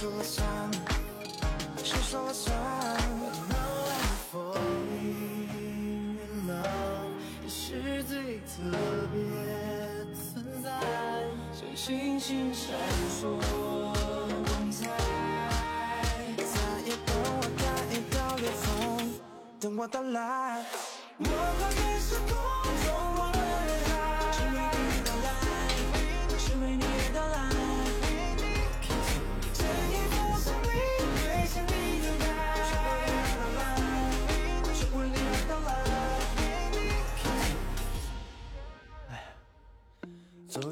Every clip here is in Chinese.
输了，谁说了？No I fall in in love，你？是最特别存在，像星星闪烁光彩，再也我会感应裂缝，等我到来。我和你？是。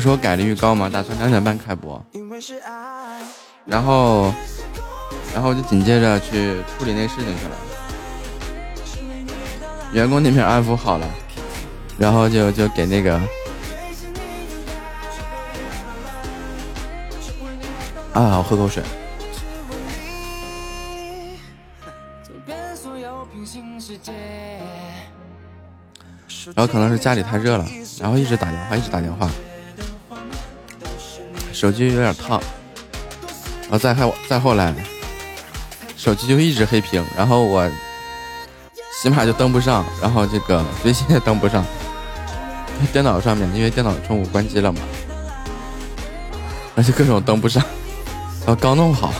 说改了预告吗？打算两点半开播，然后，然后就紧接着去处理那事情去了。员工那边安抚好了，然后就就给那个啊，我喝口水。然后可能是家里太热了，然后一直打电话，一直打电话。手机有点烫，然后再后再后来，手机就一直黑屏，然后我起码就登不上，然后这个微信也登不上，电脑上面因为电脑中午关机了嘛，而且各种登不上，然后刚弄好。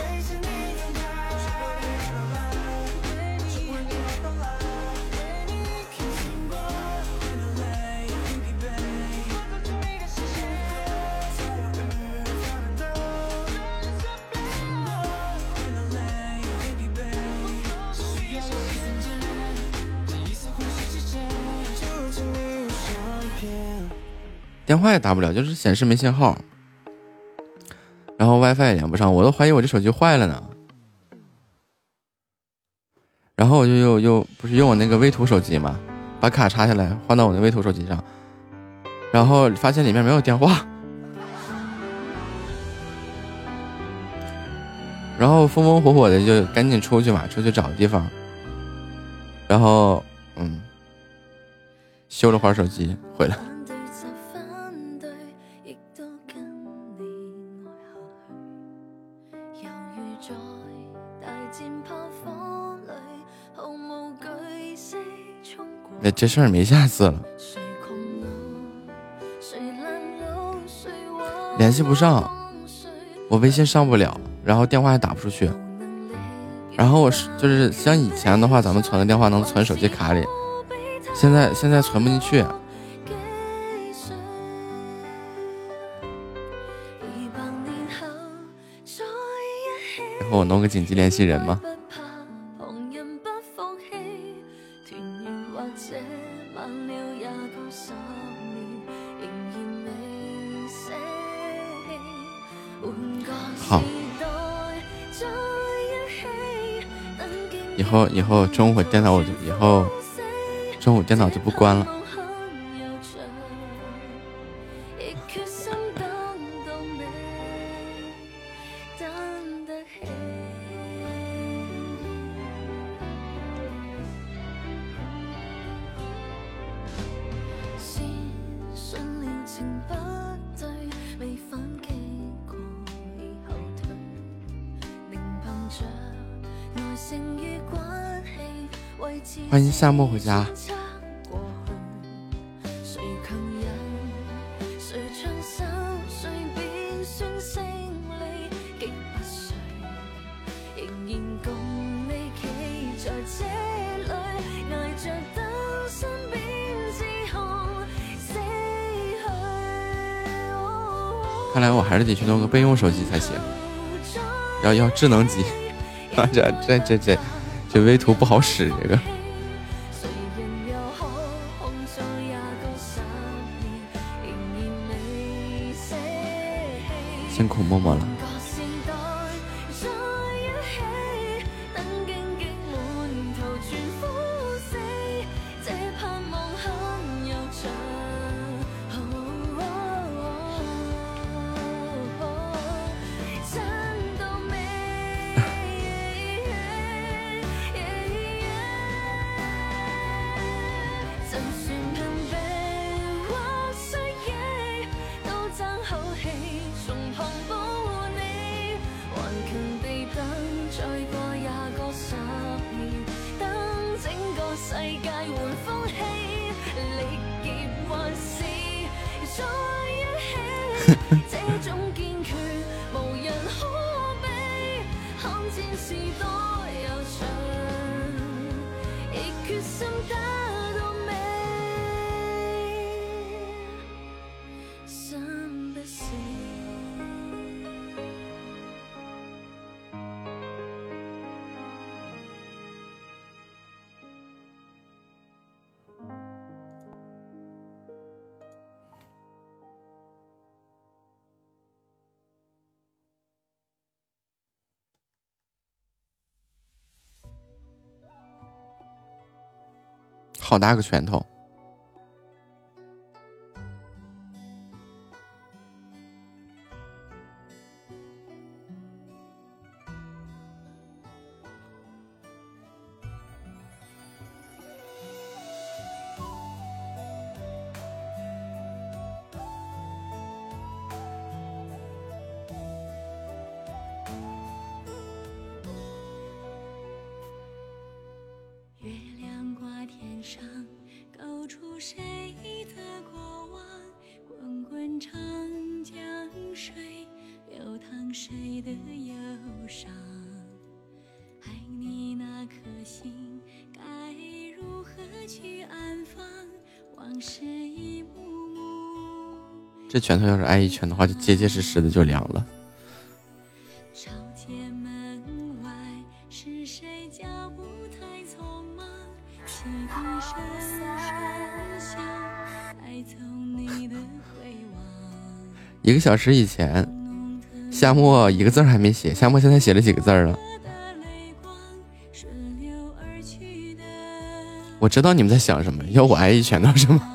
电话也打不了，就是显示没信号，然后 WiFi 也连不上，我都怀疑我这手机坏了呢。然后我就又又不是用我那个微图手机嘛，把卡插下来换到我那微图手机上，然后发现里面没有电话，然后风风火火的就赶紧出去嘛，出去找个地方，然后嗯，修了会儿手机回来。这事儿没下次了，联系不上，我微信上不了，然后电话也打不出去，然后我是就是像以前的话，咱们存的电话能存手机卡里，现在现在存不进去，然后我弄个紧急联系人吗？后以后中午电脑我就以后中午电脑就不关了。夏末回家。看来我还是得去弄个备用手机才行。要要智能机，这这这这这微图不好使，这个。Momola. 这种坚决无人可比，抗战时代。好大个拳头！拳头要是挨一拳的话，就结结实实的就凉了。一个小时以前，夏沫一个字还没写，夏沫现在写了几个字了？我知道你们在想什么，要我挨一拳头是吗？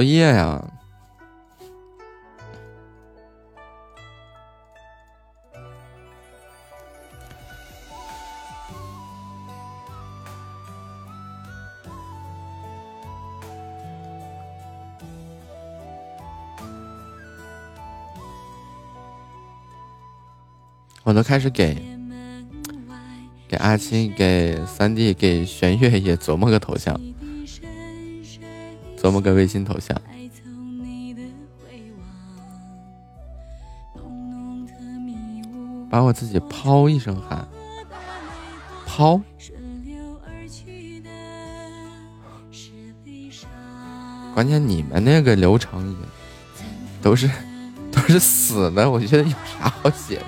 作业呀！我都开始给给阿青、给三弟、给玄月也琢磨个头像。个微信头像，把我自己抛一声喊，抛。关键你们那个流程也都是 都是死的，我觉得有啥好写的？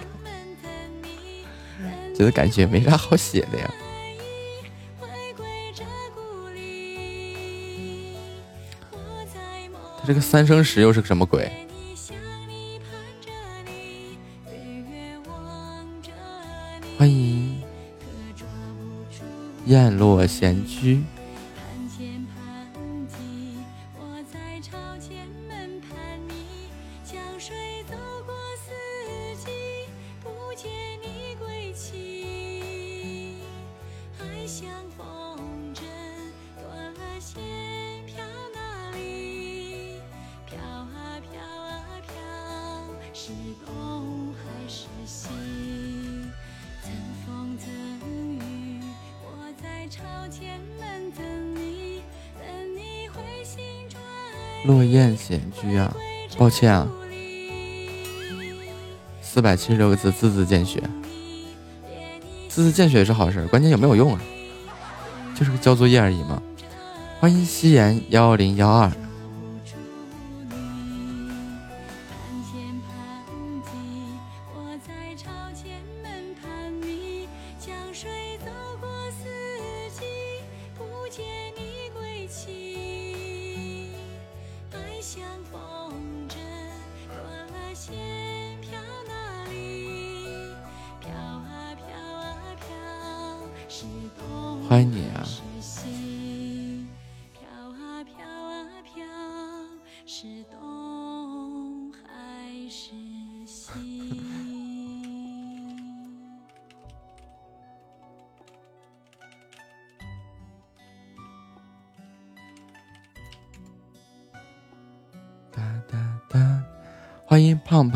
觉得感觉没啥好写的呀。这个三生石又是个什么鬼？欢迎燕落闲居。歉啊，四百七十六个字，字字见血，字字见血是好事，关键有没有用啊？就是个交作业而已嘛。欢迎夕颜幺零幺二。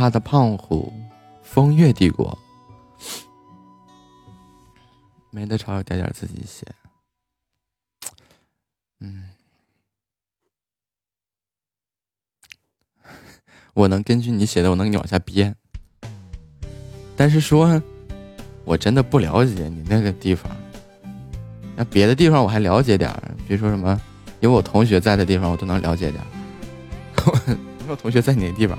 他的胖虎，风月帝国，没得抄，点点自己写。嗯，我能根据你写的，我能给你往下编。但是说，我真的不了解你那个地方。那别的地方我还了解点儿，比如说什么有我同学在的地方，我都能了解点儿。我同学在哪个地方？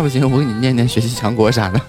不行，我给你念念学习强国啥的。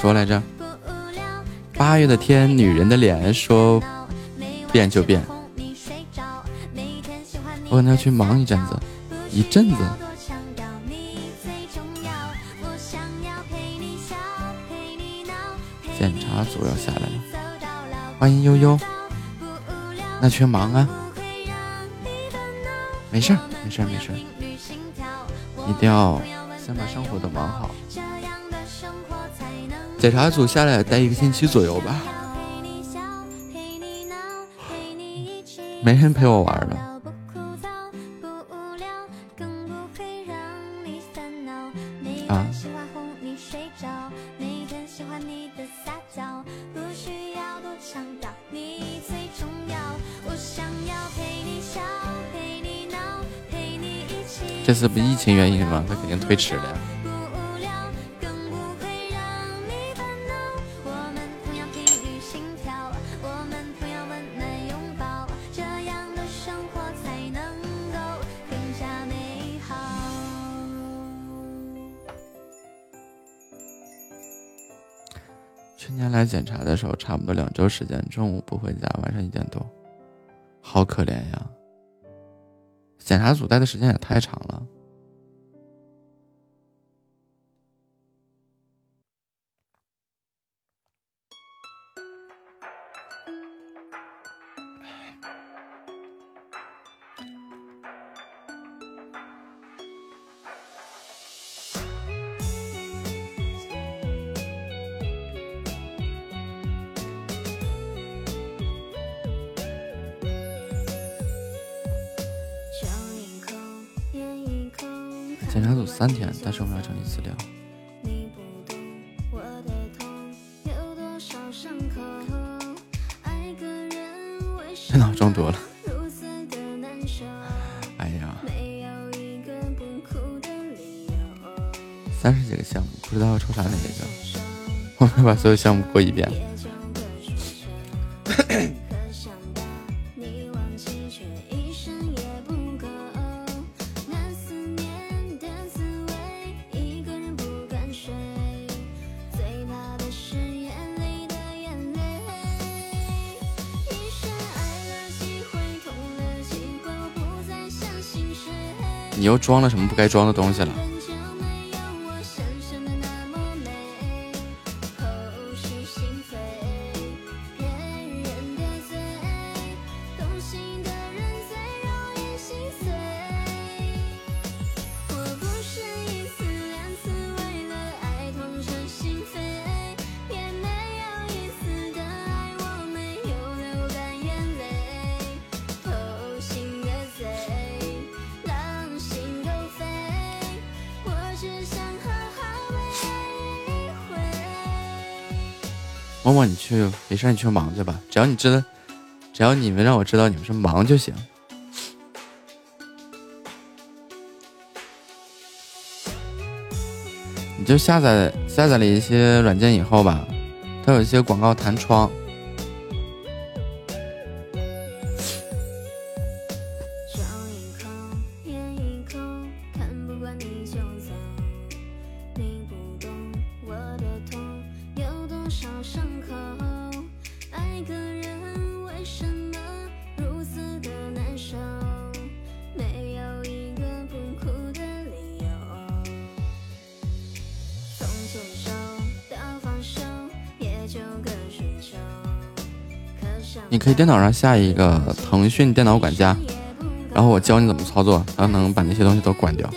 说来着？八月的天，女人的脸，说变就变。我可能要去忙一阵子。一阵子，检查组要下来了，欢迎悠悠。那去忙啊，没事儿，没事儿，没事儿，一定要先把生活都忙好。检查组下来待一个星期左右吧。没人陪我玩了。这次不疫情原因吗？他肯定推迟了。去检查的时候，差不多两周时间，中午不回家，晚上一点多，好可怜呀。检查组待的时间也太长了。天，但是我们要整理资料。电脑中多了。哎呀，三十几个项目，不知道抽啥哪一个。我们把所有项目过一遍。装了什么不该装的东西了？你去忙去吧。只要你知道，只要你们让我知道你们是忙就行。你就下载下载了一些软件以后吧，它有一些广告弹窗。你可以电脑上下一个腾讯电脑管家，然后我教你怎么操作，然后能把那些东西都关掉。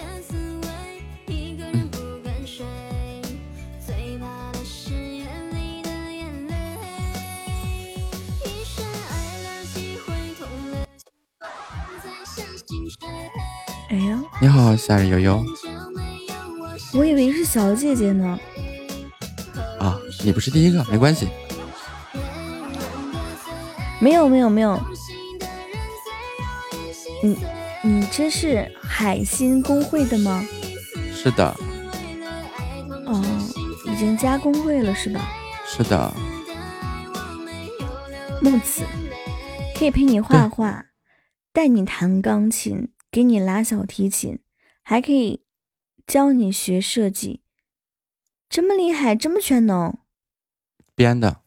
哎呀，你好，夏日悠悠。我以为是小姐姐呢。啊，你不是第一个，没关系。没有没有没有，你你这是海星公会的吗？是的。哦，已经加公会了是吧？是的。木子可以陪你画画，带你弹钢琴，给你拉小提琴，还可以教你学设计，这么厉害，这么全能。编的。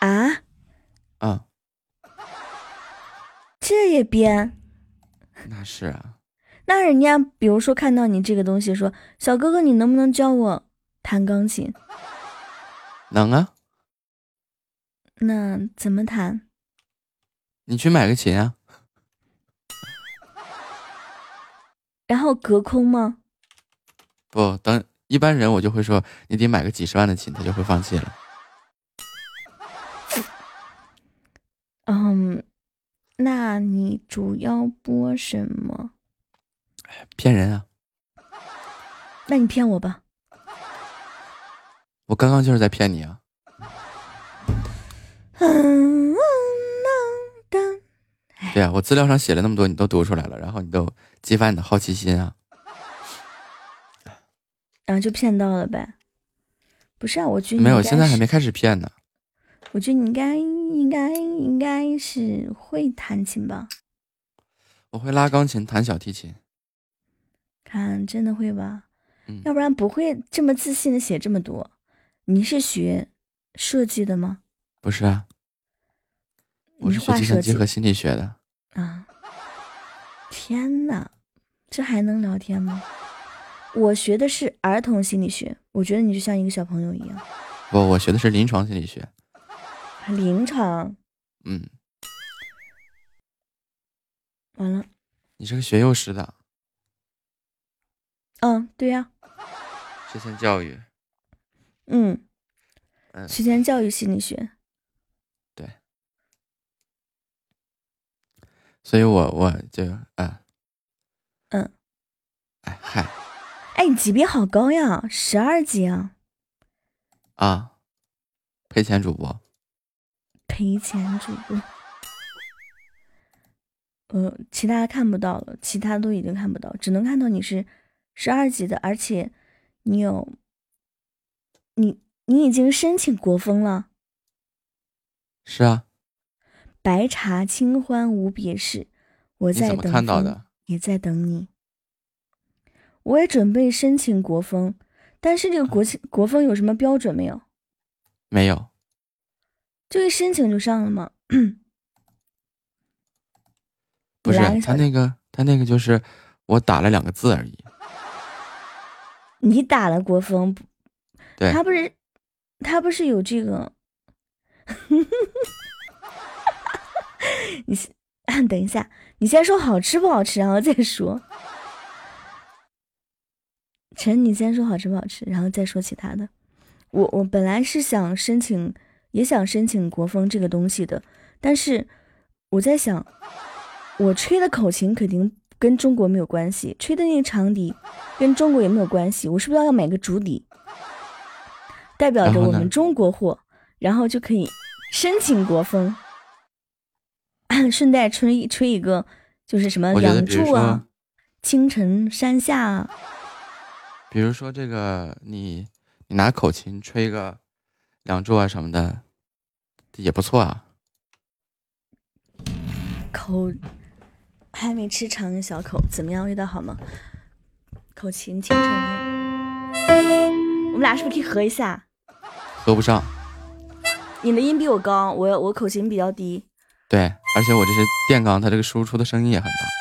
啊？啊，这也编？那是啊。那人家比如说看到你这个东西，说小哥哥，你能不能教我弹钢琴？能啊。那怎么弹？你去买个琴啊。然后隔空吗？不，等一般人我就会说，你得买个几十万的琴，他就会放弃了。嗯，那你主要播什么？骗人啊！那你骗我吧。我刚刚就是在骗你啊。嗯，对啊，我资料上写了那么多，你都读出来了，然后你都激发你的好奇心啊。然后就骗到了呗。不是啊，我觉得没有，现在还没开始骗呢。我觉得你应该应该应该是会弹琴吧？我会拉钢琴，弹小提琴。看，真的会吧？嗯，要不然不会这么自信的写这么多。你是学设计的吗？不是啊，我是学计算机和心理学的。啊！天呐，这还能聊天吗？我学的是儿童心理学，我觉得你就像一个小朋友一样。不，我学的是临床心理学。临场？嗯。完了。你是个学幼师的。嗯，对呀。学前教育。嗯。嗯。学前教育心理学。对。所以我我就啊。嗯。哎嗨。哎，你级别好高呀，十二级啊！啊，赔钱主播。赔钱主播。呃，其他看不到了，其他都已经看不到，只能看到你是十二级的，而且你有，你你已经申请国风了。是啊。白茶清欢无别事，我在等风，也在等你。我也准备申请国风，但是这个国国风有什么标准没有？没有，就一申请就上了吗？不是，他那个他那个就是我打了两个字而已。你打了国风，对，他不是他不是有这个？你先等一下，你先说好吃不好吃，然后再说。陈，你先说好吃不好吃，然后再说其他的。我我本来是想申请，也想申请国风这个东西的，但是我在想，我吹的口琴肯定跟中国没有关系，吹的那个长笛跟中国也没有关系，我是不是要买个竹笛，代表着我们中国货，然后就可以申请国风，顺带吹吹一个，就是什么梁祝啊，青城山下啊。比如说这个，你你拿口琴吹个《梁祝》啊什么的，也不错啊。口还没吃尝一小口，怎么样？味道好吗？口琴清晨，我们俩是不是可以合一下？合不上。你的音比我高，我我口琴比较低。对，而且我这是电钢，它这个输出的声音也很大。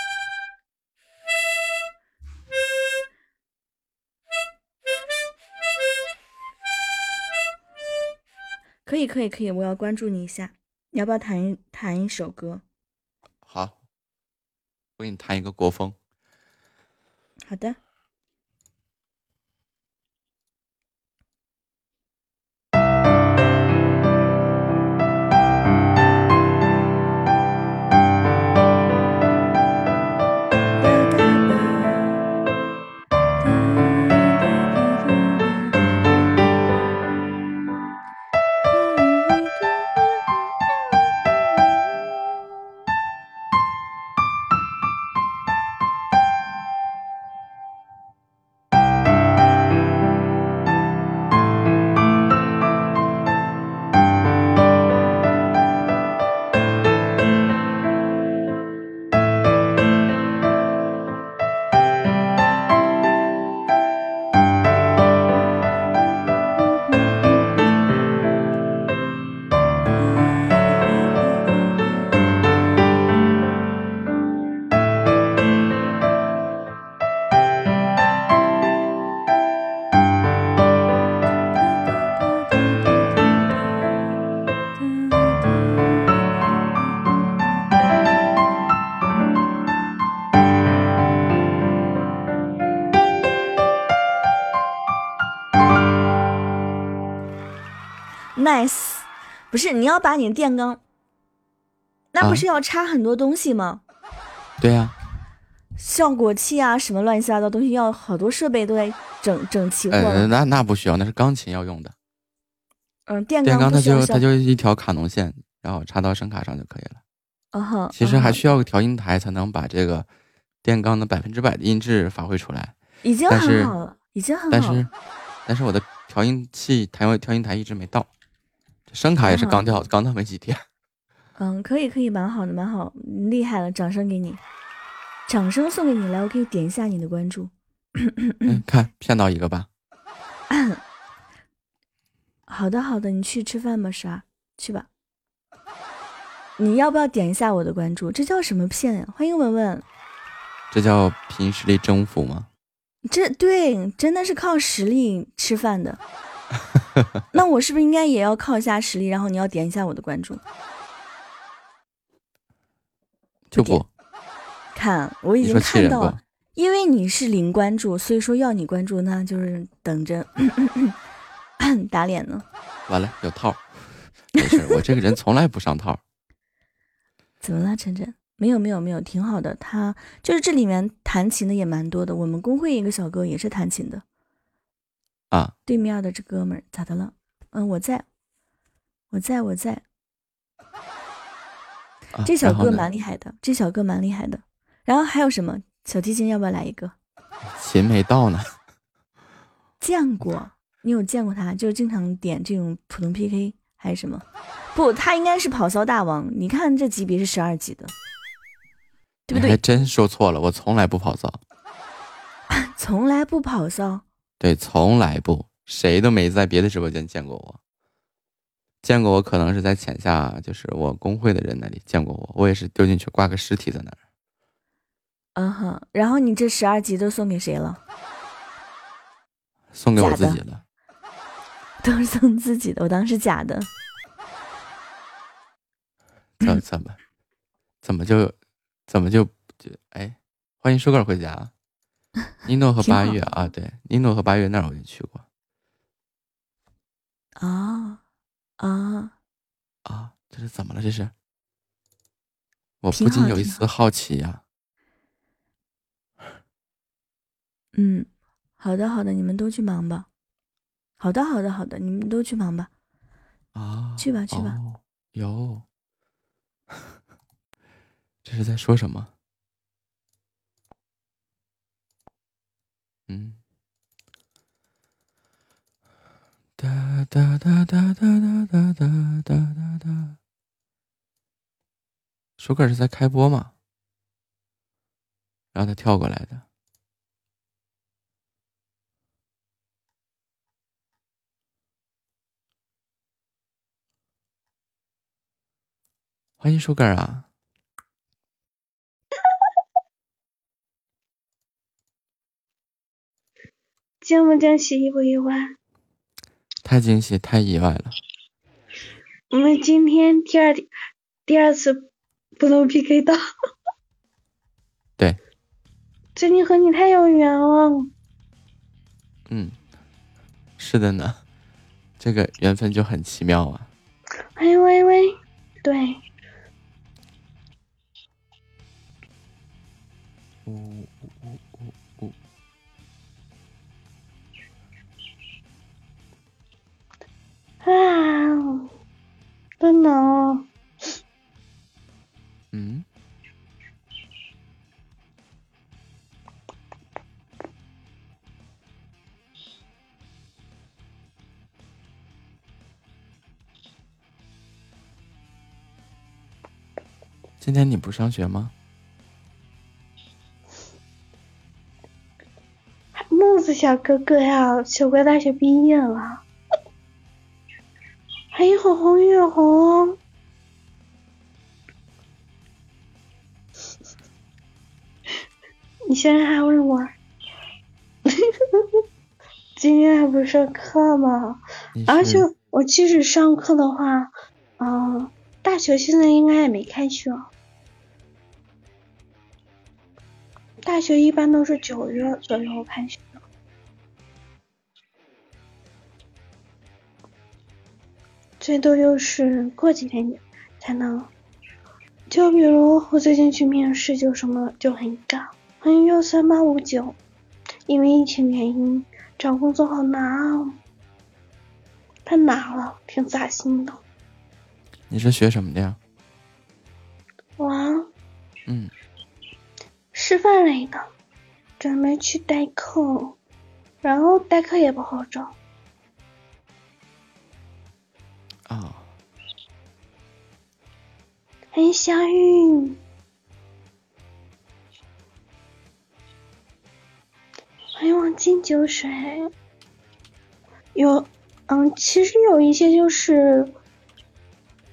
以可以可以，我要关注你一下，你要不要弹一弹一首歌？好，我给你弹一个国风。好的。不是你要把你的电钢，那不是要插很多东西吗？对呀，效果器啊，什么乱七八糟东西，要好多设备都得整整齐。呃，那那不需要，那是钢琴要用的。嗯，电电钢它就它就一条卡农线，然后插到声卡上就可以了。嗯哼，其实还需要个调音台才能把这个电钢的百分之百的音质发挥出来。已经很好了，已经很好。但是，但是我的调音器调调音台一直没到，声卡也是刚调刚调没几天。嗯，可以可以，蛮好的，蛮好，厉害了，掌声给你，掌声送给你，来，我可以点一下你的关注。看骗到一个吧。好的好的，你去吃饭吧，十二，去吧。你要不要点一下我的关注？这叫什么骗呀？欢迎文文。这叫凭实力征服吗？这对，真的是靠实力吃饭的。那我是不是应该也要靠一下实力？然后你要点一下我的关注。就不。看，我已经看到了，因为你是零关注，所以说要你关注，那就是等着 打脸呢。完了，有套。没事，我这个人从来不上套。怎么了，晨晨？没有没有没有，挺好的。他就是这里面弹琴的也蛮多的。我们公会一个小哥也是弹琴的。啊，对面的这哥们儿咋的了？嗯，我在，我在我在。这小哥蛮厉害的，这小哥蛮厉害的。然后还有什么？小提琴要不要来一个？琴没到呢。见过，你有见过他？就经常点这种普通 PK 还是什么？不，他应该是跑骚大王。你看这级别是十二级的。对不对？还真说错了，我从来不跑骚，从来不跑骚。对，从来不，谁都没在别的直播间见过我。见过我可能是在浅下，就是我工会的人那里见过我。我也是丢进去挂个尸体在那儿。嗯哼，然后你这十二级都送给谁了？送给我自己了。都是送自己的，我当时假的。怎怎么怎么就？怎么就就哎？欢迎舒克回家。尼诺和八月啊，对，尼诺和八月那儿我就去过。啊啊啊！这是怎么了？这是？我不禁有一丝好奇呀。嗯，好的好的，你们都去忙吧。好的好的好的，你们都去忙吧。啊，去吧去吧。有。这是在说什么？嗯，哒哒哒哒哒哒哒哒哒哒。舒克是在开播吗？然后他跳过来的。欢迎舒克啊！惊不惊喜，意不意外？太惊喜，太意外了。我们今天第二第二次不能 PK 到。对。最近和你太有缘了。嗯，是的呢，这个缘分就很奇妙啊。喂喂喂，对。呜。啊，真的。嗯。今天你不上学吗？木子小哥哥呀，小乖大学毕业了。还有红月红，你现在还问我，今天还不上课吗？而且我即使上课的话，嗯，大学现在应该也没开学，大学一般都是九月左右开学。最多就是过几天才能就比如我最近去面试，就什么就很尬，很有三八五九，因为疫情原因找工作好难啊，太难了，挺扎心的。你是学什么的呀？我，嗯，师范类的，准备去代课，然后代课也不好找。啊。欢迎小雨，欢迎忘尽酒水。有，嗯，其实有一些就是，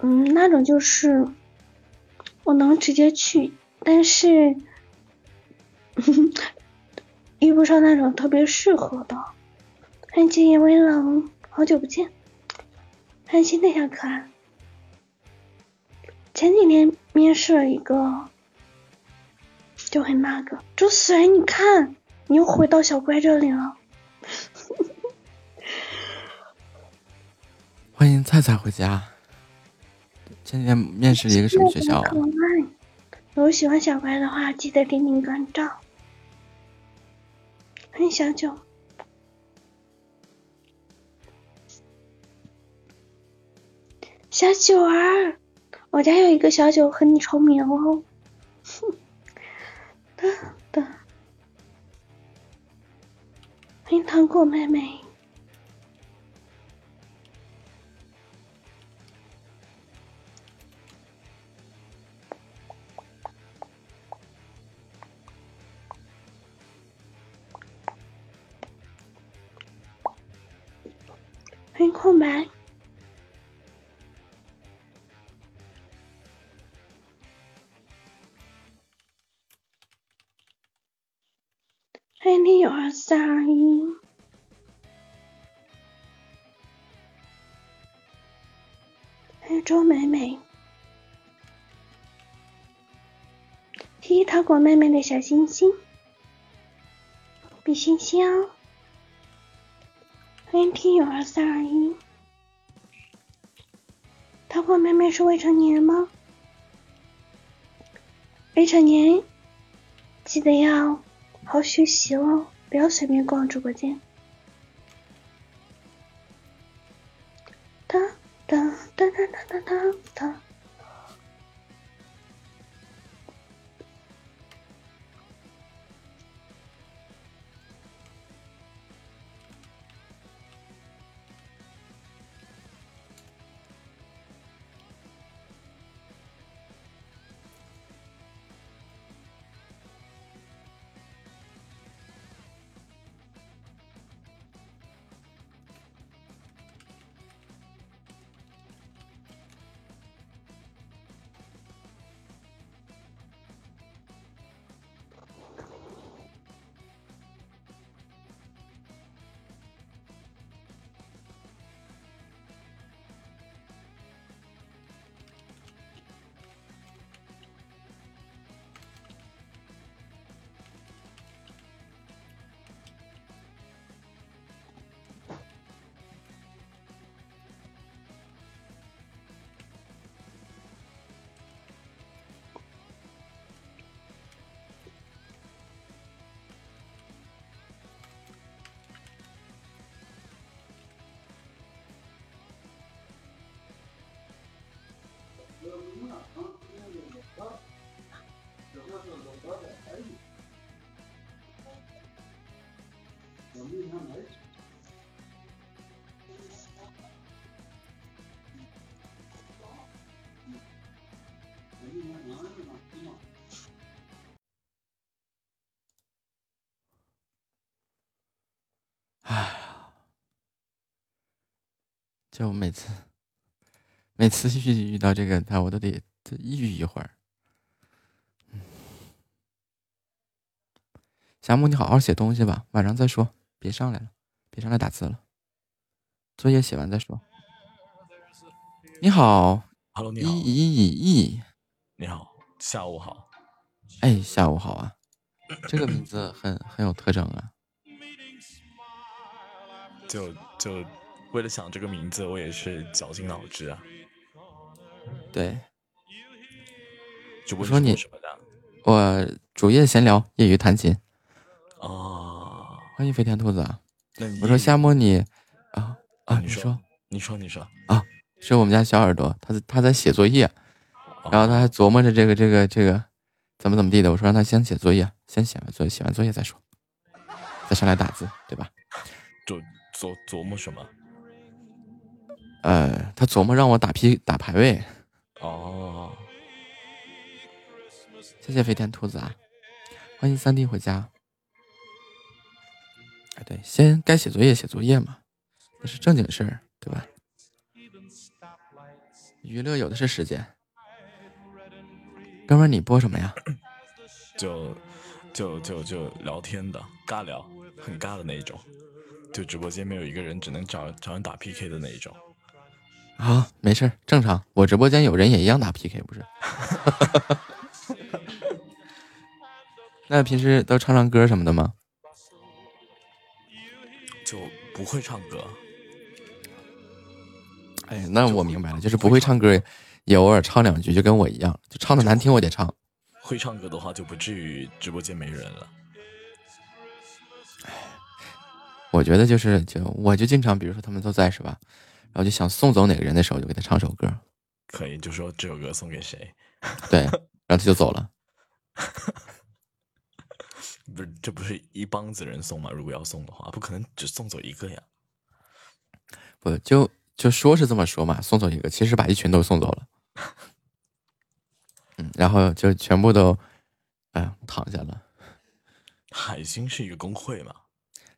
嗯，那种就是我能直接去，但是 遇不上那种特别适合的。欢迎今夜微冷，好久不见。欢迎新的小可爱。前几天面试了一个，就很那个。朱思然，你看，你又回到小乖这里了。欢迎菜菜回家。前几天面试了一个什么学校啊？如果喜欢小乖的话，记得点点关注。欢迎小九，小九儿。我家有一个小九和你重名哦，的的，欢迎糖果妹妹，欢迎空白。三二一，欢迎周美美，谢谢糖果妹妹的小心心，比心心哦。欢迎听友二三二一，糖果妹妹是未成年吗？未成年，记得要。好学习哦，不要随便逛直播间。当当当当当当当当就每次。每次遇遇到这个他，我都得抑郁一会儿。夏木，你好好写东西吧，晚上再说，别上来了，别上来打字了，作业写完再说。你好，Hello，你好，一一一，你好，下午好，哎，下午好啊，这个名字很很有特征啊，就就为了想这个名字，我也是绞尽脑汁啊。对，主播说你什么的？我主页闲聊，业余弹琴。哦，欢迎飞天兔子啊！那我说夏末你啊啊，你说你说你说啊，是我们家小耳朵，他他在写作业，然后他还琢磨着这个这个这个怎么怎么地的。我说让他先写作业，先写完作业，写完作业再说，再上来打字，对吧？琢琢琢磨什么？呃，他琢磨让我打 P 打排位。哦，谢谢飞天兔子啊！欢迎三弟回家。哎，对，先该写作业写作业嘛，那是正经事儿，对吧？娱乐有的是时间。哥们儿，你播什么呀？就就就就聊天的，尬聊，很尬的那一种。就直播间没有一个人，只能找找人打 PK 的那一种。啊，没事，正常。我直播间有人也一样打 PK，不是？那平时都唱唱歌什么的吗？就不会唱歌。哎，那我明白了，就是不会唱歌，也偶尔唱两句，就跟我一样，就唱的难听我得唱。会唱歌的话，就不至于直播间没人了。哎我觉得就是，就我就经常，比如说他们都在是吧？然后就想送走哪个人的时候，就给他唱首歌。可以，就说这首歌送给谁？对，然后他就走了。不是，这不是一帮子人送吗？如果要送的话，不可能只送走一个呀。不就就说是这么说嘛，送走一个，其实把一群都送走了。嗯，然后就全部都，哎，躺下了。海星是一个工会吗？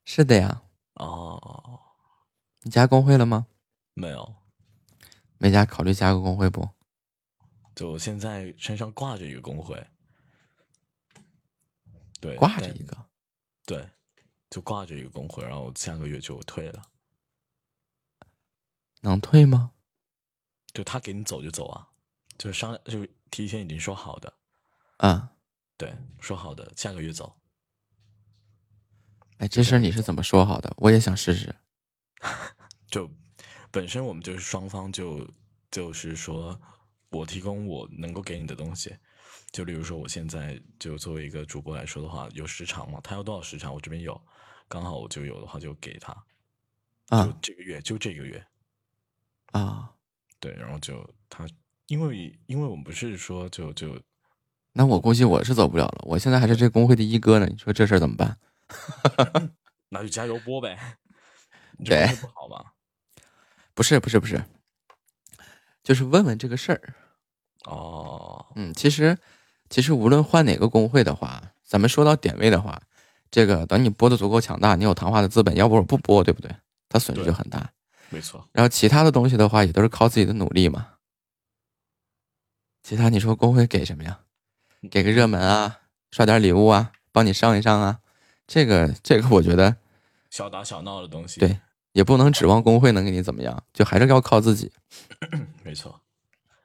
是的呀。哦，你加工会了吗？没有，没加，考虑加个工会不？就现在身上挂着一个工会，对，挂着一个，对，就挂着一个工会，然后下个月就退了。能退吗？就他给你走就走啊，就商就提前已经说好的，啊，对，说好的下个月走。哎，这事儿你是怎么说好的？我也想试试。就。本身我们就是双方就就是说，我提供我能够给你的东西，就例如说我现在就作为一个主播来说的话，有时长嘛，他要多少时长，我这边有，刚好我就有的话就给他，啊，这个月就这个月，啊，对，然后就他，因为因为我们不是说就就，那我估计我是走不了了，我现在还是这工会的一哥呢，你说这事儿怎么办？那就加油播呗，对，不好吗？不是不是不是，就是问问这个事儿。哦，嗯，其实其实无论换哪个工会的话，咱们说到点位的话，这个等你播的足够强大，你有谈话的资本，要不我不播，对不对？他损失就很大。没错。然后其他的东西的话，也都是靠自己的努力嘛。其他你说工会给什么呀？给个热门啊，刷点礼物啊，帮你上一上啊。这个这个，我觉得小打小闹的东西。对。也不能指望工会能给你怎么样，就还是要靠自己。没错，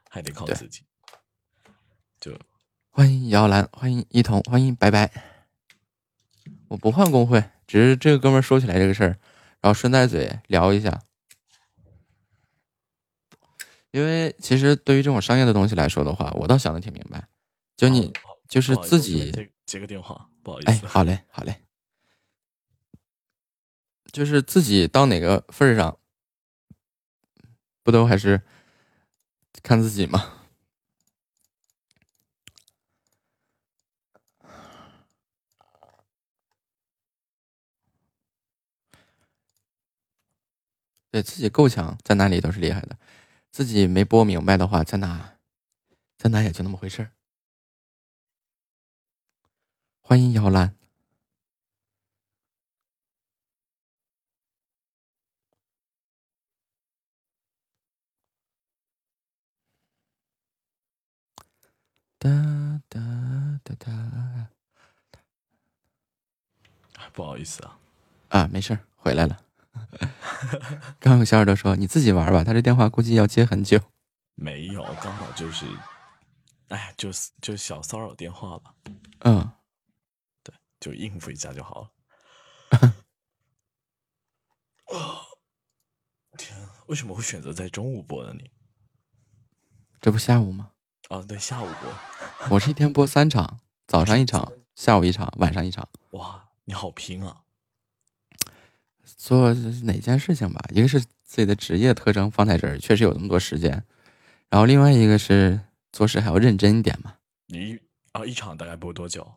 还得靠自己。就欢迎姚兰，欢迎一彤，欢迎白白。我不换工会，只是这个哥们说起来这个事儿，然后顺带嘴聊一下。因为其实对于这种商业的东西来说的话，我倒想的挺明白。就你就是自己接个电话，不好意思。哎，好嘞，好嘞。就是自己到哪个份儿上，不都还是看自己吗？对自己够强，在哪里都是厉害的；自己没播明白的话，在哪，在哪也就那么回事儿。欢迎摇篮。哒哒哒哒，不好意思啊，啊，没事回来了。刚有小耳朵说你自己玩吧，他这电话估计要接很久。没有，刚好就是，哎，就是就小骚扰电话吧。嗯，对，就应付一下就好了。天，为什么会选择在中午播呢？你这不下午吗？啊，对，下午播。我是一天播三场，早上一场，下午一场，晚上一场。哇，你好拼啊！做哪件事情吧？一个是自己的职业特征放在这儿，确实有那么多时间。然后另外一个是做事还要认真一点嘛。你啊，一场大概播多久？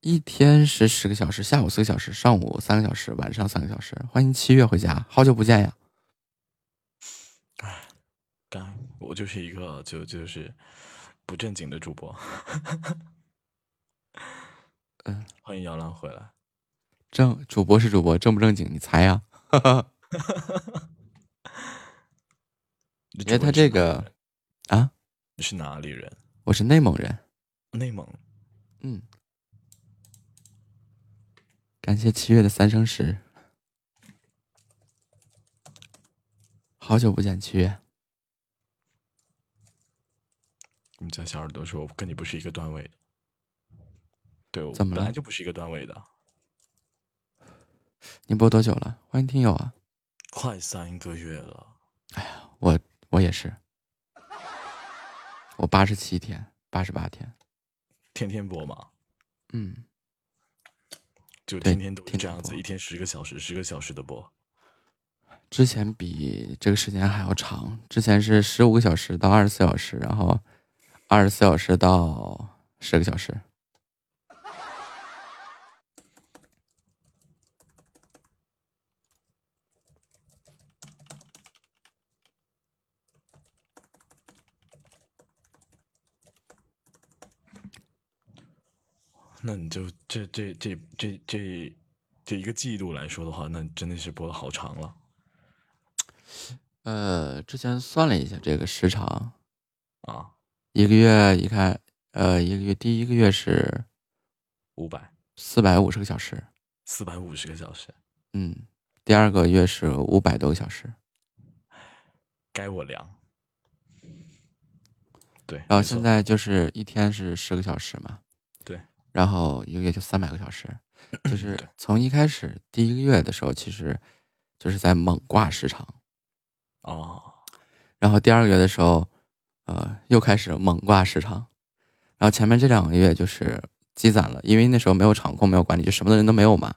一天是十个小时，下午四个小时，上午三个小时，晚上三个小时。欢迎七月回家，好久不见呀！哎，干，我就是一个就就是不正经的主播。嗯，欢迎姚兰回来。正主播是主播，正不正经？你猜呀？因为他这个啊，你是哪里人？我是内蒙人。内蒙。嗯。感谢七月的三生石，好久不见，七月。你家小耳朵说我跟你不是一个段位的，对我本来就不是一个段位的。你播多久了？欢迎听友啊！快三个月了。哎呀，我我也是，我八十七天，八十八天，天天播吗？嗯。就天天都这样子，一天十个小时，十个小时的播。之前比这个时间还要长，之前是十五个小时到二十四小时，然后二十四小时到十个小时。那你就这这这这这这一个季度来说的话，那真的是播的好长了。呃，之前算了一下这个时长，啊，一个月一看，呃，一个月第一个月是五百四百五十个小时，四百五十个小时。嗯，第二个月是五百多个小时，该我量。对，然后现在就是一天是十个小时嘛。对。然后一个月就三百个小时，就是从一开始第一个月的时候，其实就是在猛挂时长，哦，然后第二个月的时候，呃，又开始猛挂时长，然后前面这两个月就是积攒了，因为那时候没有场控，没有管理，就什么的人都没有嘛，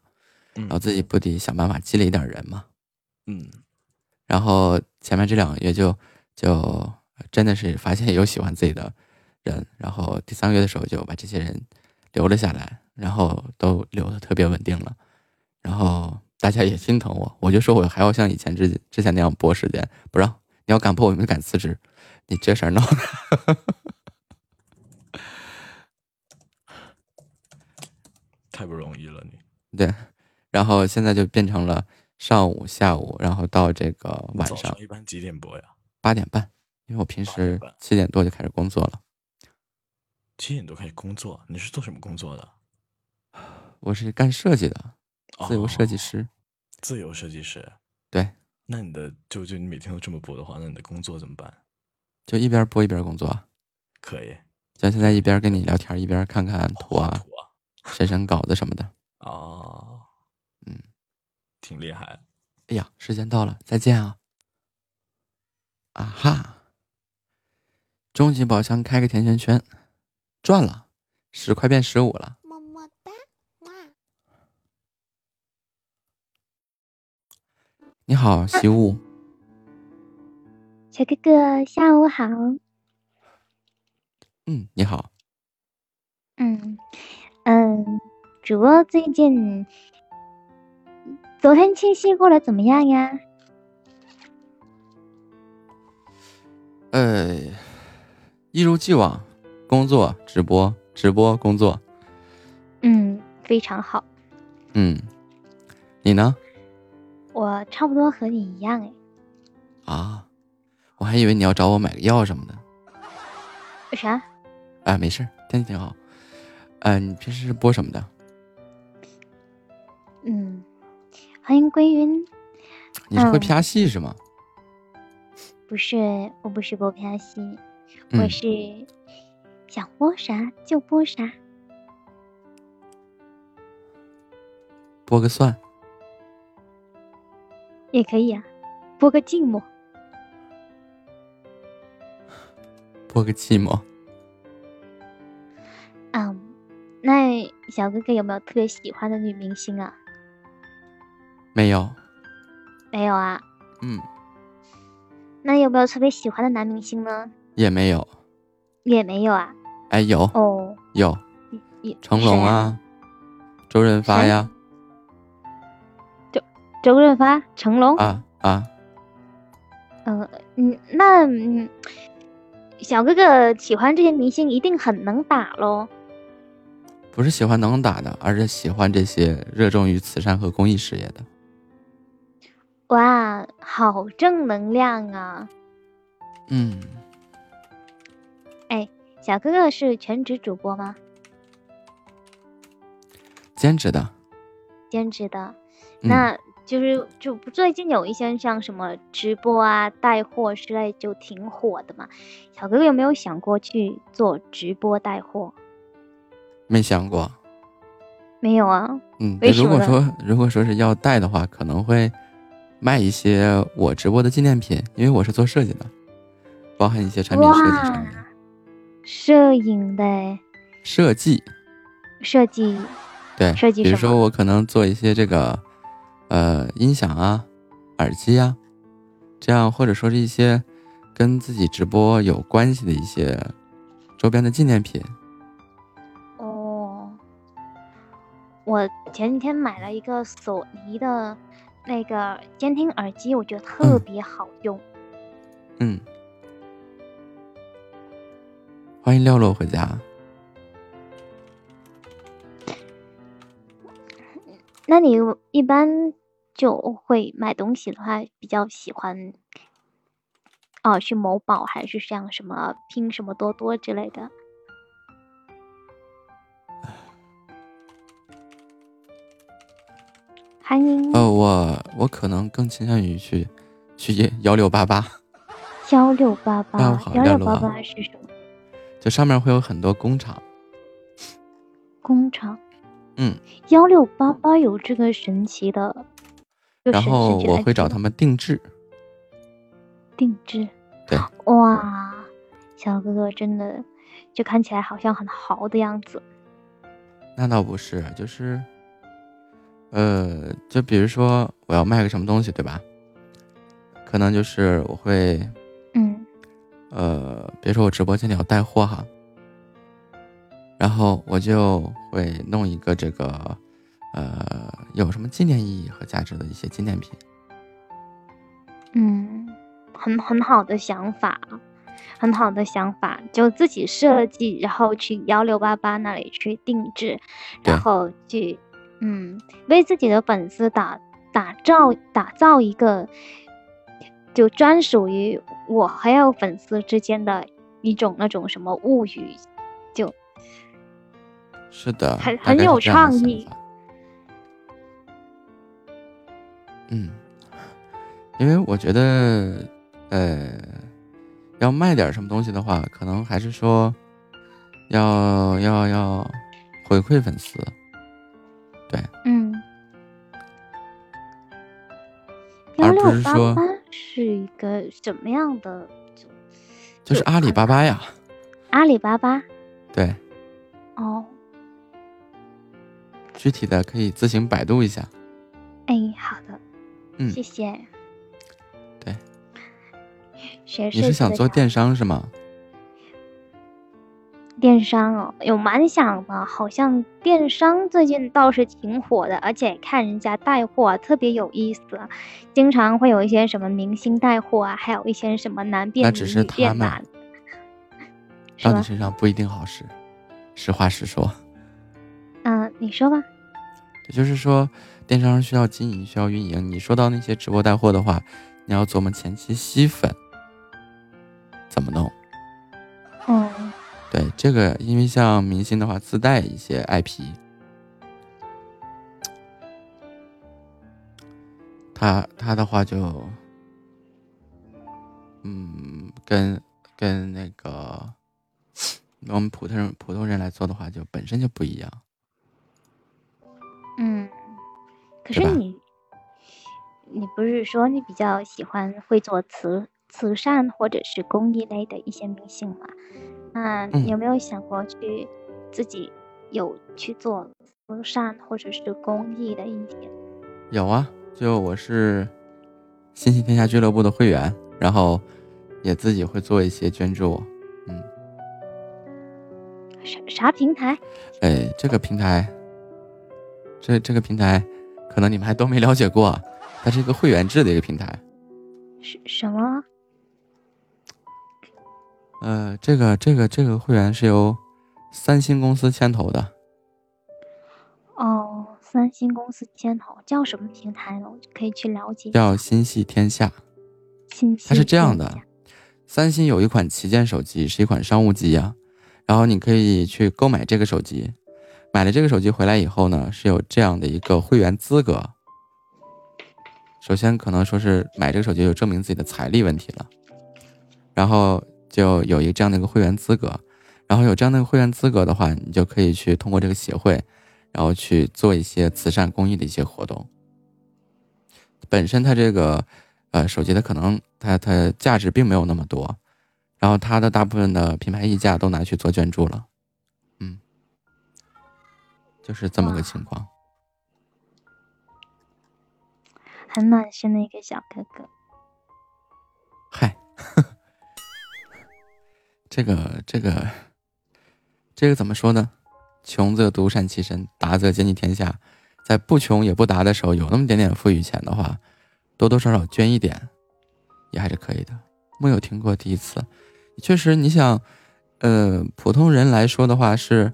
然后自己不得想办法积累一点人嘛，嗯，然后前面这两个月就就真的是发现有喜欢自己的人，然后第三个月的时候就把这些人。留了下来，然后都留的特别稳定了，然后大家也心疼我，我就说我还要像以前之之前那样播时间，不让你要敢播，我就敢辞职。你这事儿闹的，太不容易了，你对。然后现在就变成了上午、下午，然后到这个晚上。一般几点播呀？八点半，因为我平时七点多就开始工作了。七点多开始工作，你是做什么工作的？我是干设计的，自由设计师。自由设计师，对。那你的就就你每天都这么播的话，那你的工作怎么办？就一边播一边工作。可以。像现在一边跟你聊天，一边看看图啊，审审稿子什么的。哦，嗯，挺厉害。哎呀，时间到了，再见啊！啊哈！终极宝箱开个甜甜圈。赚了，十块变十五了。么么哒，你好，习物。小哥哥，下午好。嗯，你好。嗯嗯，主播最近昨天七夕过得怎么样呀？呃，一如既往。工作直播直播工作，嗯，非常好。嗯，你呢？我差不多和你一样哎。啊，我还以为你要找我买个药什么的。啥？哎，没事，天气挺好。嗯，你平时是播什么的？嗯，欢迎归云。你是会拍戏是吗？不是，我不是播拍戏，我是。想播啥就播啥，播个蒜也可以啊，播个寂寞，播个寂寞。嗯，那小哥哥有没有特别喜欢的女明星啊？没有。没有啊。嗯。那有没有特别喜欢的男明星呢？也没有。也没有啊。哎，有。哦。有。成龙啊。周润发呀。周周润发、成龙。啊啊。嗯嗯，那嗯，小哥哥喜欢这些明星一定很能打喽？不是喜欢能打的，而是喜欢这些热衷于慈善和公益事业的。哇，好正能量啊！嗯。哎，小哥哥是全职主播吗？兼职的。兼职的，那。就是就最近有一些像什么直播啊、带货之类就挺火的嘛。小哥哥有没有想过去做直播带货？没想过。没有啊。嗯，如果说如果说是要带的话，可能会卖一些我直播的纪念品，因为我是做设计的，包含一些产品设计上面。摄影的。设计。设计。对。设计比如说我可能做一些这个。呃，音响啊，耳机啊，这样或者说是一些跟自己直播有关系的一些周边的纪念品。哦，我前几天买了一个索尼的那个监听耳机，我觉得特别好用。嗯，欢迎廖洛回家。那你一般？就会买东西的话，比较喜欢哦，去某宝还是像什么拼什么多多之类的。欢迎。呃，我我可能更倾向于去去幺六八八。幺六八八。幺六八八是什么？就上面会有很多工厂。工厂。嗯。幺六八八有这个神奇的。然后我会找他们定制，定制，对，哇，小哥哥真的就看起来好像很豪的样子。那倒不是，就是，呃，就比如说我要卖个什么东西，对吧？可能就是我会，嗯，呃，别说我直播间里要带货哈，然后我就会弄一个这个。呃，有什么纪念意义和价值的一些纪念品？嗯，很很好的想法，很好的想法，就自己设计，然后去幺六八八那里去定制，然后去嗯，为自己的粉丝打打造打造一个就专属于我还有粉丝之间的一种那种什么物语，就，是的，很很有创意。嗯，因为我觉得，呃，要卖点什么东西的话，可能还是说，要要要回馈粉丝，对，嗯，而不是说是一个什么样的，就是阿里巴巴呀，阿里巴巴，对，哦，具体的可以自行百度一下，哎，好的。嗯，谢谢。对，你是想做电商是吗？电商哦，有蛮想的，好像电商最近倒是挺火的，而且看人家带货特别有意思，经常会有一些什么明星带货啊，还有一些什么男变女女变男，到你身上不一定好使，实话实说。嗯，你说吧。也就是说。电商需要经营，需要运营。你说到那些直播带货的话，你要琢磨前期吸粉怎么弄。嗯，对，这个因为像明星的话，自带一些 IP，他他的话就，嗯，跟跟那个我们普通人普通人来做的话，就本身就不一样。嗯。可是你，你不是说你比较喜欢会做慈慈善或者是公益类的一些明星吗？那，有没有想过去自己有去做慈善或者是公益的一些？有啊，就我是新星天下俱乐部的会员，然后也自己会做一些捐助。嗯，啥啥平台？哎，这个平台，这这个平台，可能你们还都没了解过，它是一个会员制的一个平台。什什么？呃，这个这个这个会员是由三星公司牵头的。哦，三星公司牵头，叫什么平台呢？我可以去了解。叫心系天下。心系。它是这样的，三星有一款旗舰手机，是一款商务机呀。然后你可以去购买这个手机，买了这个手机回来以后呢，是有这样的一个会员资格。首先可能说是买这个手机就证明自己的财力问题了，然后。就有一个这样的一个会员资格，然后有这样的一个会员资格的话，你就可以去通过这个协会，然后去做一些慈善公益的一些活动。本身它这个呃手机它可能它它价值并没有那么多，然后它的大部分的品牌溢价都拿去做捐助了，就是这么个情况。很暖心的一个小哥哥。嗨。这个这个这个怎么说呢？穷则独善其身，达则兼济天下。在不穷也不达的时候，有那么点点富裕钱的话，多多少少捐一点，也还是可以的。木有听过第一次，确实，你想，呃，普通人来说的话是，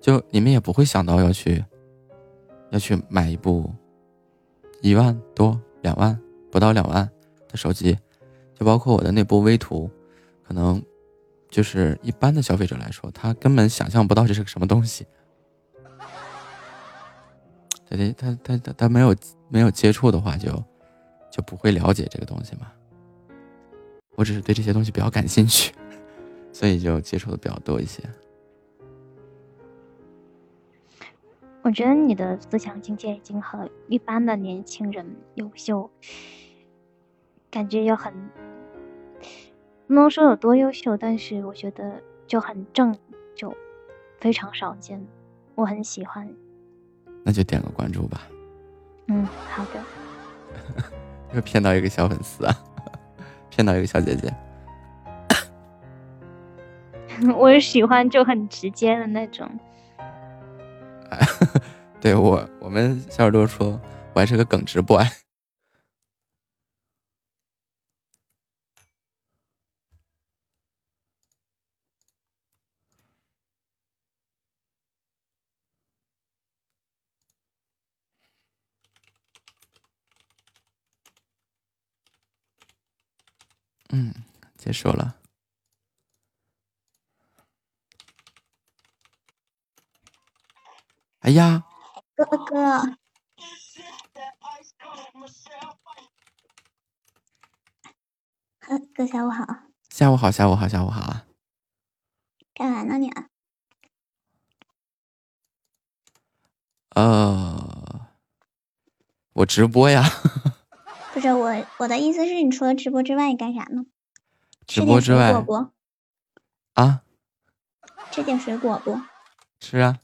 就你们也不会想到要去要去买一部一万多、两万不到两万的手机，就包括我的那部微图，可能。就是一般的消费者来说，他根本想象不到这是个什么东西。对，他他他他没有没有接触的话，就就不会了解这个东西嘛。我只是对这些东西比较感兴趣，所以就接触的比较多一些。我觉得你的思想境界已经和一般的年轻人优秀，感觉又很。不能说有多优秀，但是我觉得就很正，就非常少见，我很喜欢。那就点个关注吧。嗯，好的。又骗到一个小粉丝啊，骗到一个小姐姐。我喜欢就很直接的那种。对我，我们小耳朵说，我还是个耿直 boy。嗯，结束了。哎呀，哥哥，哥下午好。下午好，下午好，下午好啊！干嘛呢你？呃，我直播呀。不是我，我的意思是你除了直播之外，你干啥呢？直播之外不？啊？吃点水果不？吃啊。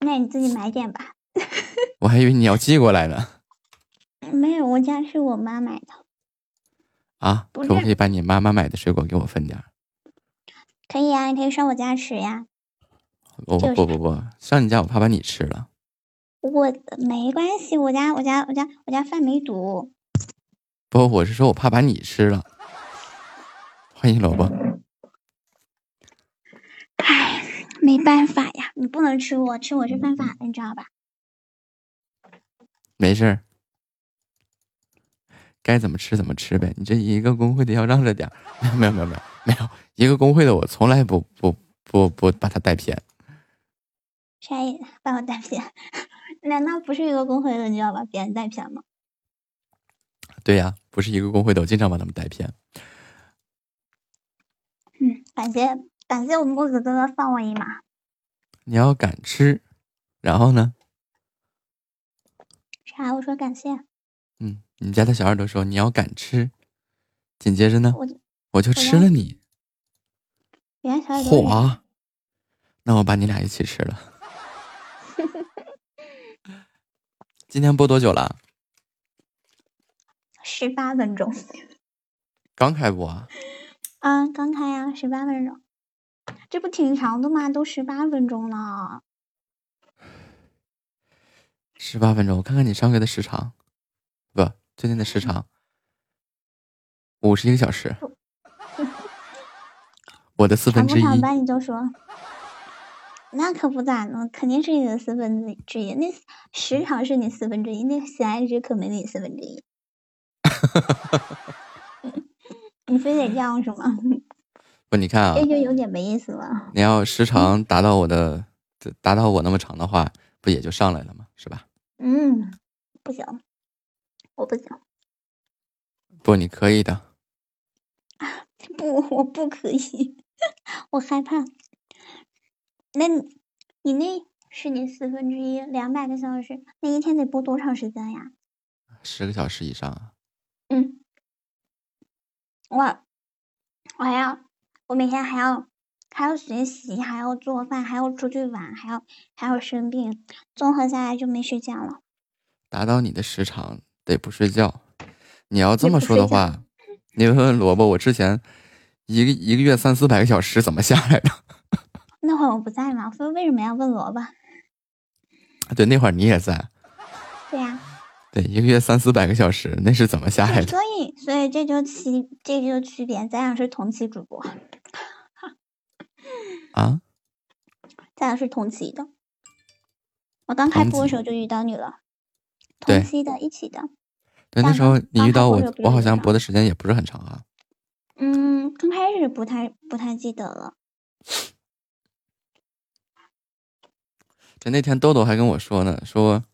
那你自己买点吧。我还以为你要寄过来呢。没有，我家是我妈买的。啊？可不可以把你妈妈买的水果给我分点？可以啊，你可以上我家吃呀。不不不不，上你家我怕把你吃了。我没关系，我家我家我家我家饭没毒。不，我是说我怕把你吃了。欢迎萝卜。唉，没办法呀，你不能吃我，吃我是犯法的，你知道吧？没事儿，该怎么吃怎么吃呗。你这一个工会的要让着点 没有没有没有没有，一个工会的我从来不不不不把他带偏。啥意思？把我带偏？难道不是一个工会的，你要把别人带偏吗？对呀，不是一个工会的，我经常把他们带偏。嗯，感谢感谢我木子哥哥放我一马。你要敢吃，然后呢？啥？我说感谢。嗯，你家的小耳朵说你要敢吃，紧接着呢，我我就吃了你。火！那我把你俩一起吃了。今天播多久了？十八分钟。刚开播啊？啊，刚开呀，十八分钟。这不挺长的吗？都十八分钟了。十八分钟，我看看你上个月的时长，不，最近的时长五十一个小时。我的四分之一。长不长你就说。那可不咋的，肯定是你的四分之一。那时长是你四分之一，那喜爱值可没你四分之一。你非得这样是吗？不，你看啊，这就有点没意思了。你要时长达到我的，达到我那么长的话，不也就上来了吗？是吧？嗯，不行，我不行。不，你可以的。不，我不可以，我害怕。那你，你那是你四分之一，两百个小时，那一天得播多长时间呀？十个小时以上啊。嗯。我，我还要，我每天还要，还要学习，还要做饭，还要出去玩，还要还要生病，综合下来就没时间了。达到你的时长得不睡觉。你要这么说的话，你问问萝卜，我之前一个一个月三四百个小时怎么下来的？那会儿我不在嘛，所以为什么要问萝卜？对，那会儿你也在。对呀。对，一个月三四百个小时，那是怎么下来的？所以，所以这就区，这就区别，咱俩是同期主播。啊？咱俩是同期的。我刚开播的时候就遇到你了。同期的，一起的。对，那时候你遇到我，我好像播的时间也不是很长啊。嗯，刚开始不太不太记得了。就那天豆豆还跟我说呢，说。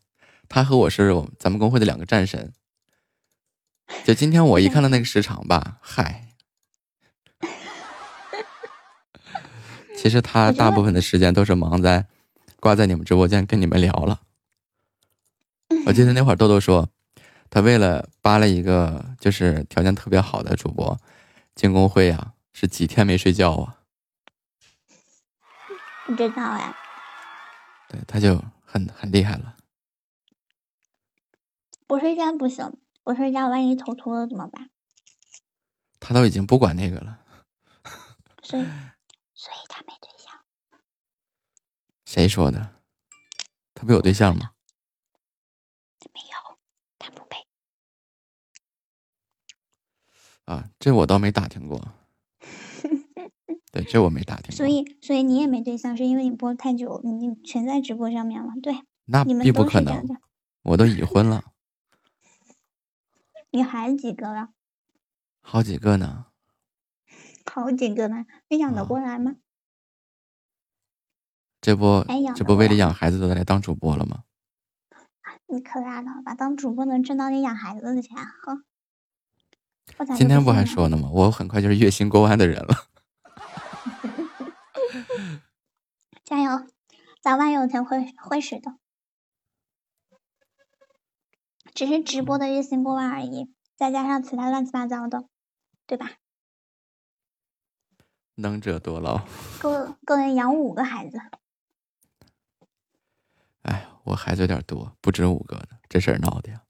他和我是咱们公会的两个战神。就今天我一看到那个时长吧，嗨，其实他大部分的时间都是忙在挂在你们直播间跟你们聊了。我记得那会儿豆豆说，他为了扒了一个就是条件特别好的主播进公会啊，是几天没睡觉啊。不知道呀。对，他就很很厉害了。不睡觉不行，不睡觉万一头秃了怎么办？他都已经不管那个了。所以，所以。谁说的？他不有对象吗？没有，他不配。啊，这我倒没打听过。对，这我没打听过。所以，所以你也没对象，是因为你播太久，你全在直播上面了。对，那必不可能。我都已婚了。你孩子几个了？好几个呢。好几个呢，没养得过来吗？这不，这不为了养孩子都来当主播了吗？你可拉倒吧！当主播能挣到你养孩子的钱，哼！今天不还说呢吗？我很快就是月薪过万的人了。加油，早晚有天会会使的。只是直播的月薪过万而已，再加上其他乱七八糟的，对吧？能者多劳，够够人养五个孩子。哎，我孩子有点多，不止五个呢，这事儿闹的呀。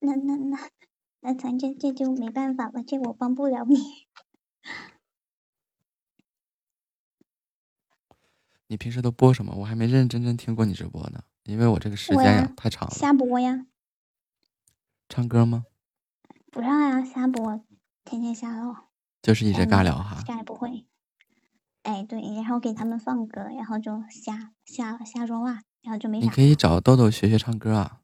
那那那那咱这这就没办法了，这我帮不了你。你平时都播什么？我还没认认真真听过你直播呢。因为我这个时间呀太长了，瞎播呀。唱歌吗？不让呀，瞎播，天天瞎唠。就是一直尬聊哈。啥也不会。哎，对，然后给他们放歌，然后就瞎瞎瞎说话，然后就没。你可以找豆豆学学唱歌啊。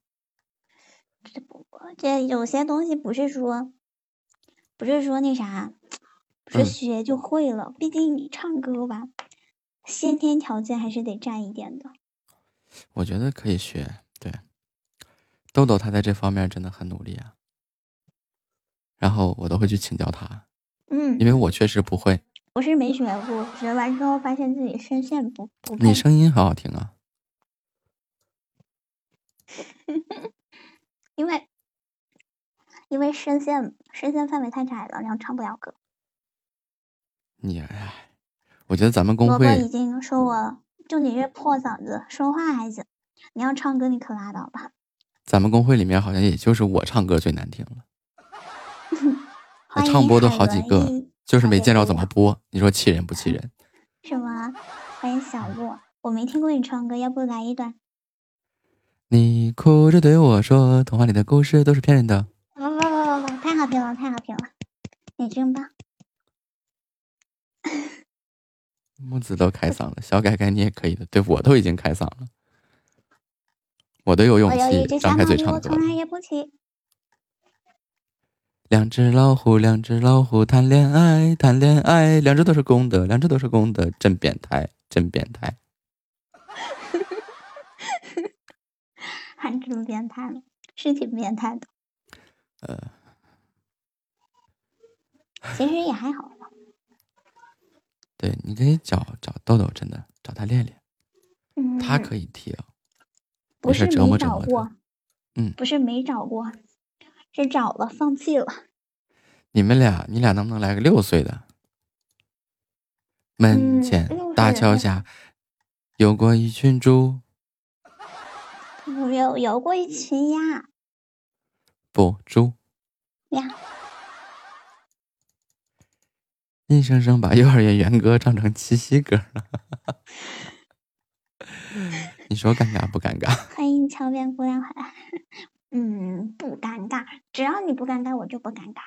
这不，这有些东西不是说，不是说那啥，不是学就会了。毕竟你唱歌吧，先天条件还是得占一点的。我觉得可以学，对，豆豆他在这方面真的很努力啊。然后我都会去请教他，嗯，因为我确实不会。我是没学过，学完之后发现自己声线不不。你声音很好听啊。因为，因为声线声线范围太窄了，然后唱不了歌。你哎，我觉得咱们公会已经说我就你这破嗓子说话还行，你要唱歌你可拉倒吧。咱们公会里面好像也就是我唱歌最难听了，我唱播都好几个，就是没见着怎么播。你说气人不气人？什么？欢迎小鹿，我没听过你唱歌，要不来一段？你哭着对我说：“童话里的故事都是骗人的。”不不不不不，太好听了，太好听了，你真棒！木子都开嗓了，小改改你也可以的，对我都已经开嗓了，我都有勇气张开嘴唱歌。两只老虎，两只老虎谈恋爱，谈恋爱，两只都是公的，两只都是公的，真变态，真变态。还真变态了，是挺变态的。呃，其实也还好。对，你可以找找豆豆，真的找他练练，他可以听。不是没找过，嗯，不是没找过，是找了放弃了。你们俩，你俩能不能来个六岁的？门前大桥下，游过一群猪。有游过一群鸭。不，猪。呀。硬生生把幼儿园元歌唱成七夕歌了，你说尴尬不尴尬？欢迎桥边姑娘回来。嗯，不尴尬，只要你不尴尬，我就不尴尬。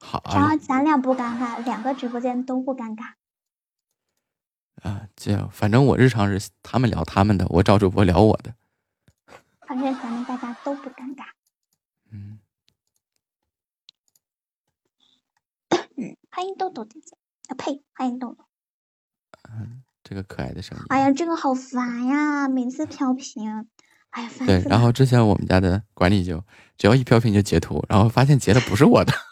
好，只要咱俩不尴尬，两个直播间都不尴尬。啊，这反正我日常是他们聊他们的，我找主播聊我的。反正咱们大家都不尴尬。嗯。欢迎豆豆姐姐啊呸！欢迎豆豆。嗯，这个可爱的声音。哎呀，这个好烦呀！每次飘屏，哎呀，烦对，然后之前我们家的管理就只要一飘屏就截图，然后发现截的不是我的。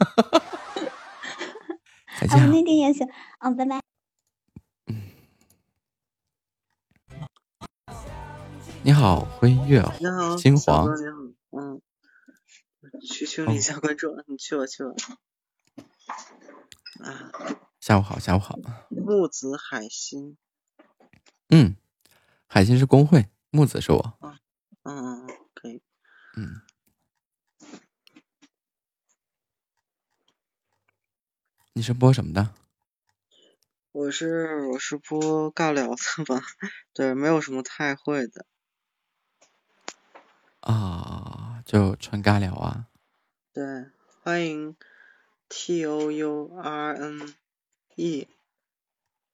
再见。那天也是，嗯，拜拜。你好，辉月。你好，金黄。你好，嗯。去清理一下关注，你去吧，去吧。啊，下午好，下午好。木子海星，嗯，海星是工会，木子是我。嗯嗯嗯，可以。嗯，你是播什么的？我是我是播尬聊的吧？对，没有什么太会的。啊，就纯尬聊啊。对，欢迎。T O U R N E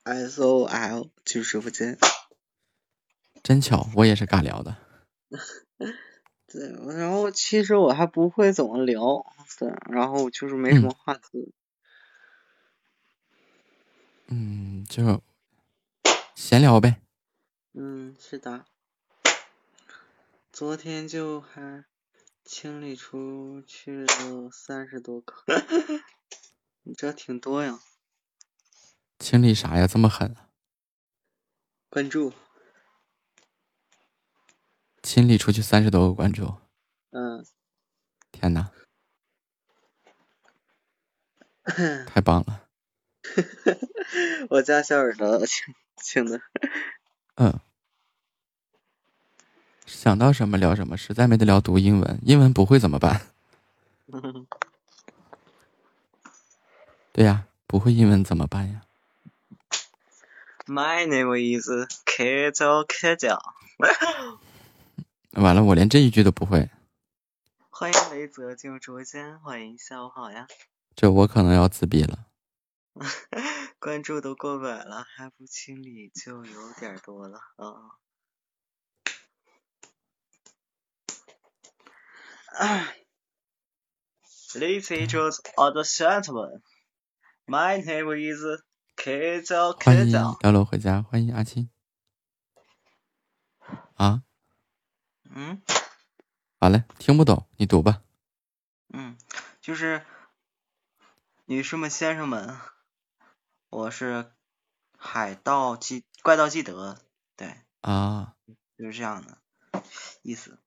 S O L 去直播间，真巧，我也是尬聊的。对，然后其实我还不会怎么聊，对，然后就是没什么话题。嗯，就闲聊呗。嗯，是的。昨天就还。清理出去了三十多个，你这挺多呀。清理啥呀？这么狠？关注。清理出去三十多个关注。嗯。天哪！太棒了。我家小耳朵清清的。嗯。想到什么聊什么，实在没得聊读英文，英文不会怎么办？对呀，不会英文怎么办呀？My name is K 叫 K 叫。完了，我连这一句都不会。欢迎雷泽进入直播间，欢迎下午好呀。这我可能要自闭了。关注都过百了，还不清理就有点多了啊。Ladies and gentlemen, my name is K 早 K 早。欢迎掉落回家，欢迎阿青。啊？嗯？好嘞，听不懂，你读吧。嗯，就是女士们、先生们，我是海盗记怪盗基德，对。啊。就是这样的意思。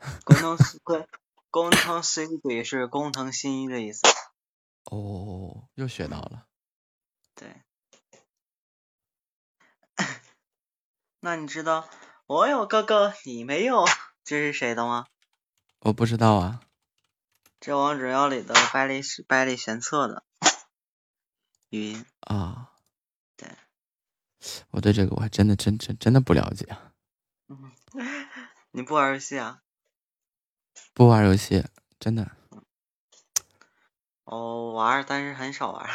工藤工工藤新一是工藤新一的意思。哦，又学到了。对。那你知道我有哥哥，你没有，这是谁的吗？我不知道啊。这王者荣耀里的百里百里玄策的语音啊。对。我对这个我还真的真真真的不了解。嗯。你不玩游戏啊？不玩游戏，真的。哦，玩，但是很少玩。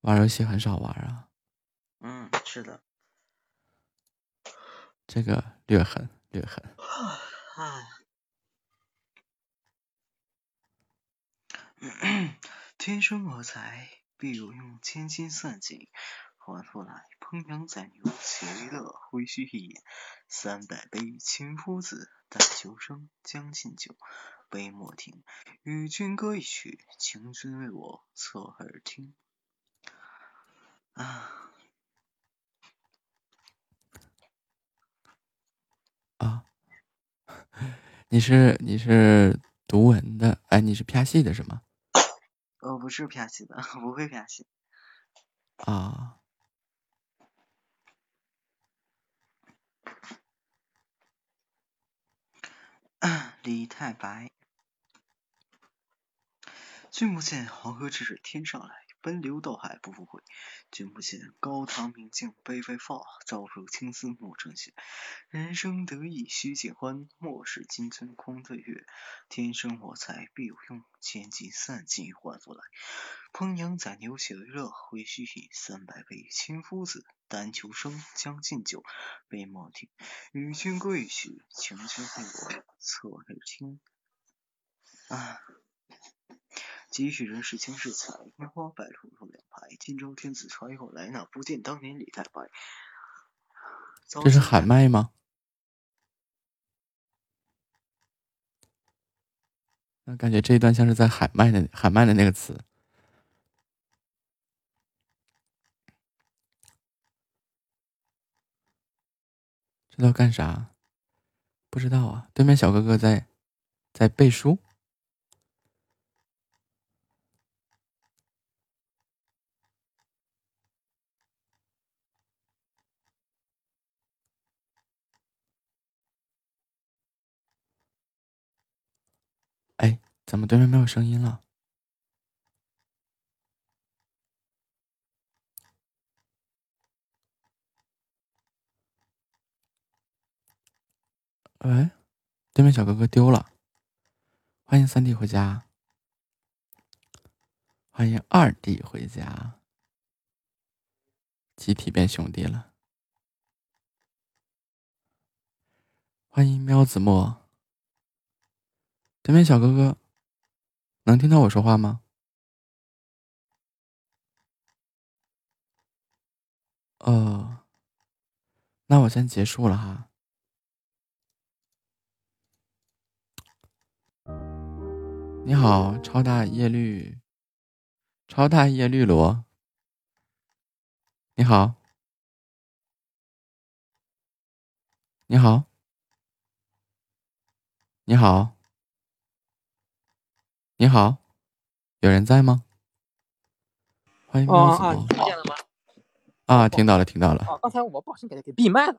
玩游戏很少玩啊。嗯，是的。这个略狠，略狠。天生我材必有用，千金散尽还复来。烹羊宰牛且为乐，挥须一饮三百杯。秦夫子，但求生将进酒，杯莫停。与君歌一曲，请君为我侧耳听。啊啊！你是你是读文的？哎，你是啪戏的是吗？我不是啪戏的，不会啪戏。啊。李太白，君不见黄河之水天上来，奔流到海不复回。君不见高堂明镜悲悲发，朝如青丝暮成雪。人生得意须尽欢，莫使金樽空对月。天生我材必有用，千金散尽还复来。烹羊宰牛且为乐，会须一饮三百杯。秦夫子，但求生将进酒，杯莫停。与君歌一曲，请君为我侧耳听。啊！几许人世间是彩，烟花白露入两排。今朝天子传后来，那不见当年李太白。这是喊麦吗？那感觉这一段像是在喊麦的喊麦的那个词。这道干啥？不知道啊。对面小哥哥在在背书。哎，怎么对面没有声音了？喂，对面小哥哥丢了，欢迎三弟回家，欢迎二弟回家，集体变兄弟了，欢迎喵子墨，对面小哥哥，能听到我说话吗？哦，那我先结束了哈。你好，超大叶绿，超大叶绿萝。你好，你好，你好，你好，有人在吗？欢迎喵子啊，听见了吗？啊，听到了，听到了。啊，刚才我不小心给他给闭麦了。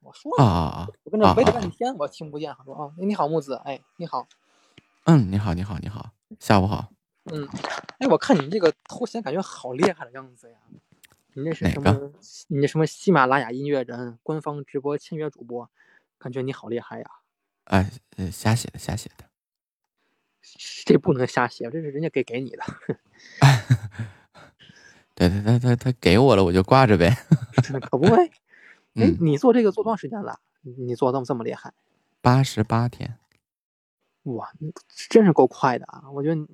我说啊啊啊！我跟这围了半天，我听不见。他说啊，你好，木子，哎，你好。嗯，你好，你好，你好，下午好。嗯，哎，我看你这个头衔感觉好厉害的样子呀！你这是什么？你这什么喜马拉雅音乐人官方直播签约主播？感觉你好厉害呀！哎，呃，瞎写的，瞎写的。这不能瞎写，这是人家给给你的。对 对，他他他给我了，我就挂着呗。可不呗。哎，你做这个做多长时间了？你做这么这么厉害？八十八天。哇，真是够快的啊！我觉得你，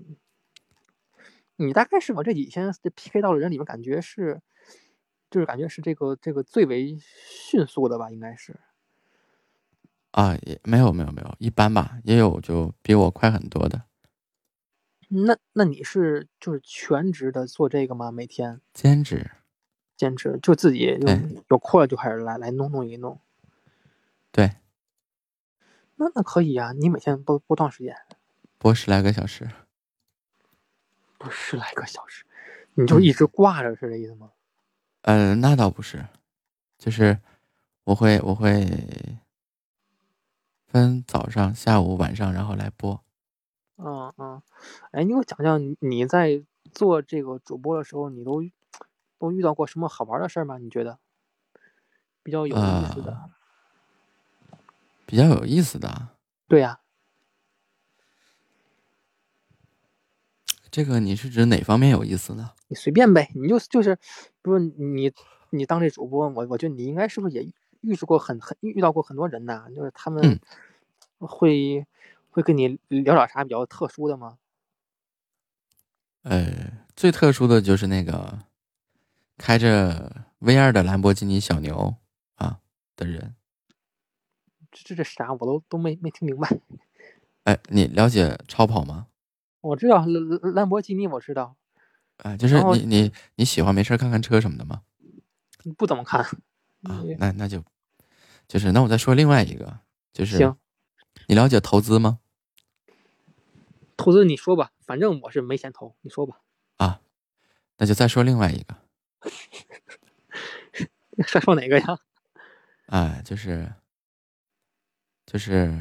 你大概是我这几天这 PK 到的人里面，感觉是，就是感觉是这个这个最为迅速的吧，应该是。啊，也没有没有没有，一般吧，也有就比我快很多的。那那你是就是全职的做这个吗？每天？兼职。兼职，就自己就有空了就开始来来弄弄一弄。对，那那可以呀，你每天播播多长时间？播十来个小时。播十来个小时，你就一直挂着是这意思吗？呃，那倒不是，就是我会我会分早上、下午、晚上，然后来播。嗯嗯，哎，你给我讲讲你在做这个主播的时候，你都都遇到过什么好玩的事儿吗？你觉得比较有意思的？比较有意思的？对呀。这个你是指哪方面有意思呢？你随便呗，你就就是，不是你你当这主播，我我觉得你应该是不是也遇到过很很遇到过很多人呐？就是他们会。会跟你聊点啥比较特殊的吗？呃，最特殊的就是那个开着 V 二的兰博基尼小牛啊的人。这这这啥？我都都没没听明白。哎，你了解超跑吗？我知道兰兰博基尼，我知道。啊，就是你你你喜欢没事看看车什么的吗？不怎么看。啊，那那就就是那我再说另外一个，就是行。你了解投资吗？投资你说吧，反正我是没钱投，你说吧。啊，那就再说另外一个。再说哪个呀？哎，就是，就是，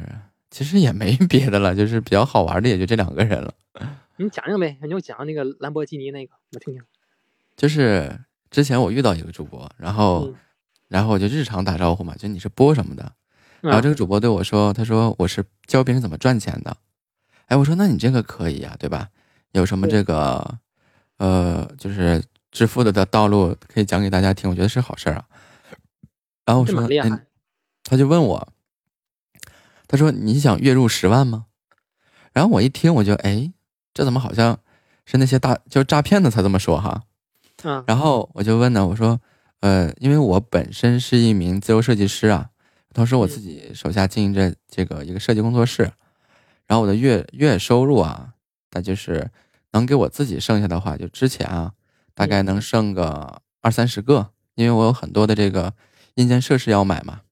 其实也没别的了，就是比较好玩的，也就这两个人了。你讲讲呗，你就讲那个兰博基尼那个，我听听。就是之前我遇到一个主播，然后，然后我就日常打招呼嘛，就你是播什么的？然后这个主播对我说：“他说我是教别人怎么赚钱的。”哎，我说那你这个可以呀，对吧？有什么这个，呃，就是致富的的道路可以讲给大家听，我觉得是好事儿啊。然后我说，他就问我，他说你想月入十万吗？然后我一听，我就哎，这怎么好像是那些大就诈骗的才这么说哈？嗯。然后我就问呢，我说，呃，因为我本身是一名自由设计师啊，同时我自己手下经营着这个一个设计工作室。然后我的月月收入啊，那就是能给我自己剩下的话，就之前啊，大概能剩个二三十个，因为我有很多的这个硬件设施要买嘛。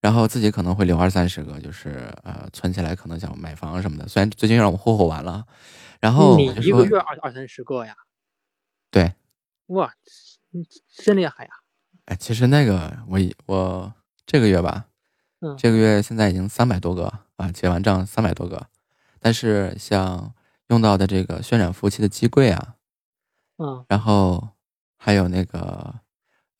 然后自己可能会留二三十个，就是呃存起来，可能想买房什么的。虽然最近让我霍霍完了，然后你一个月二二三十个呀？对，哇，真厉害呀！哎，其实那个我我这个月吧。嗯这个月现在已经三百多个啊，结完账三百多个，但是像用到的这个渲染服务器的机柜啊，嗯，然后还有那个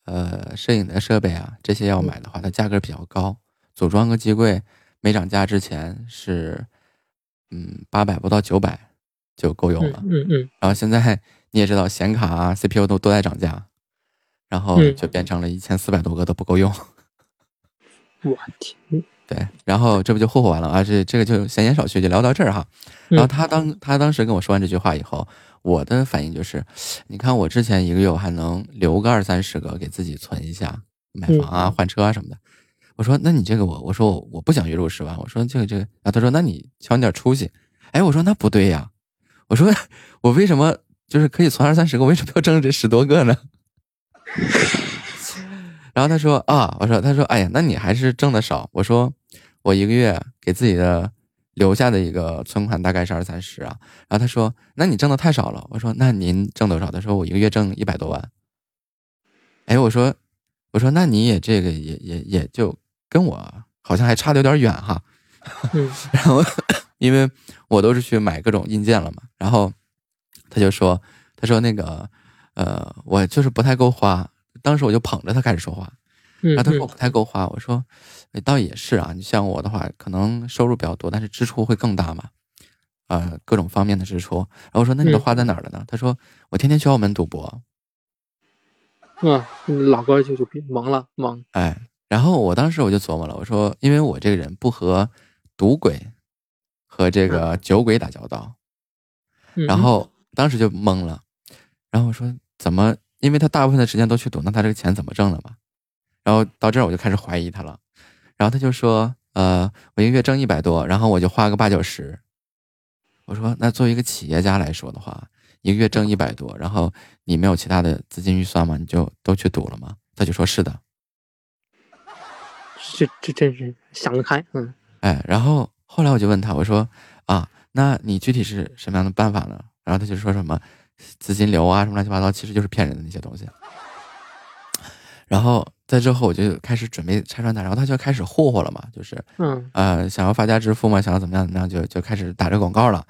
呃摄影的设备啊，这些要买的话，它价格比较高。组装个机柜没涨价之前是嗯八百不到九百就够用了，嗯嗯，然后现在你也知道显卡啊 CPU 都都在涨价，然后就变成了一千四百多个都不够用。我天，对，然后这不就霍霍完了啊？这这个就闲言少叙，就聊到这儿哈。然后他当他当时跟我说完这句话以后，我的反应就是，你看我之前一个月我还能留个二三十个给自己存一下，买房啊、换车啊什么的。我说，那你这个我我说我我不想月入十万，我说这个这个啊，他说那你瞧你点出息。哎，我说那不对呀，我说 我为什么就是可以存二三十个，为什么要挣这十多个呢？然后他说啊，我说他说哎呀，那你还是挣的少。我说我一个月给自己的留下的一个存款大概是二三十啊。然后他说那你挣的太少了。我说那您挣多少？他说我一个月挣一百多万。哎，我说我说那你也这个也也也就跟我好像还差的有点远哈。然后因为我都是去买各种硬件了嘛。然后他就说他说那个呃我就是不太够花。当时我就捧着他开始说话，然后他说我不太够花，我说，倒也是啊，你像我的话，可能收入比较多，但是支出会更大嘛，呃，各种方面的支出。然后我说那你都花在哪儿了呢？他说我天天去澳门赌博。嗯，老高就就懵了，懵。哎，然后我当时我就琢磨了，我说因为我这个人不和赌鬼和这个酒鬼打交道，然后当时就懵了，然后我说怎么？因为他大部分的时间都去赌，那他这个钱怎么挣的嘛？然后到这儿我就开始怀疑他了。然后他就说：“呃，我一个月挣一百多，然后我就花个八九十。”我说：“那作为一个企业家来说的话，一个月挣一百多，然后你没有其他的资金预算吗？你就都去赌了吗？他就说是的。这这真是想得开，嗯。哎，然后后来我就问他，我说啊，那你具体是什么样的办法呢？然后他就说什么资金流啊，什么乱七八糟，其实就是骗人的那些东西。然后在之后我就开始准备拆穿他，然后他就开始霍霍了嘛，就是嗯呃想要发家致富嘛，想要怎么样怎么样，就就开始打这广告了。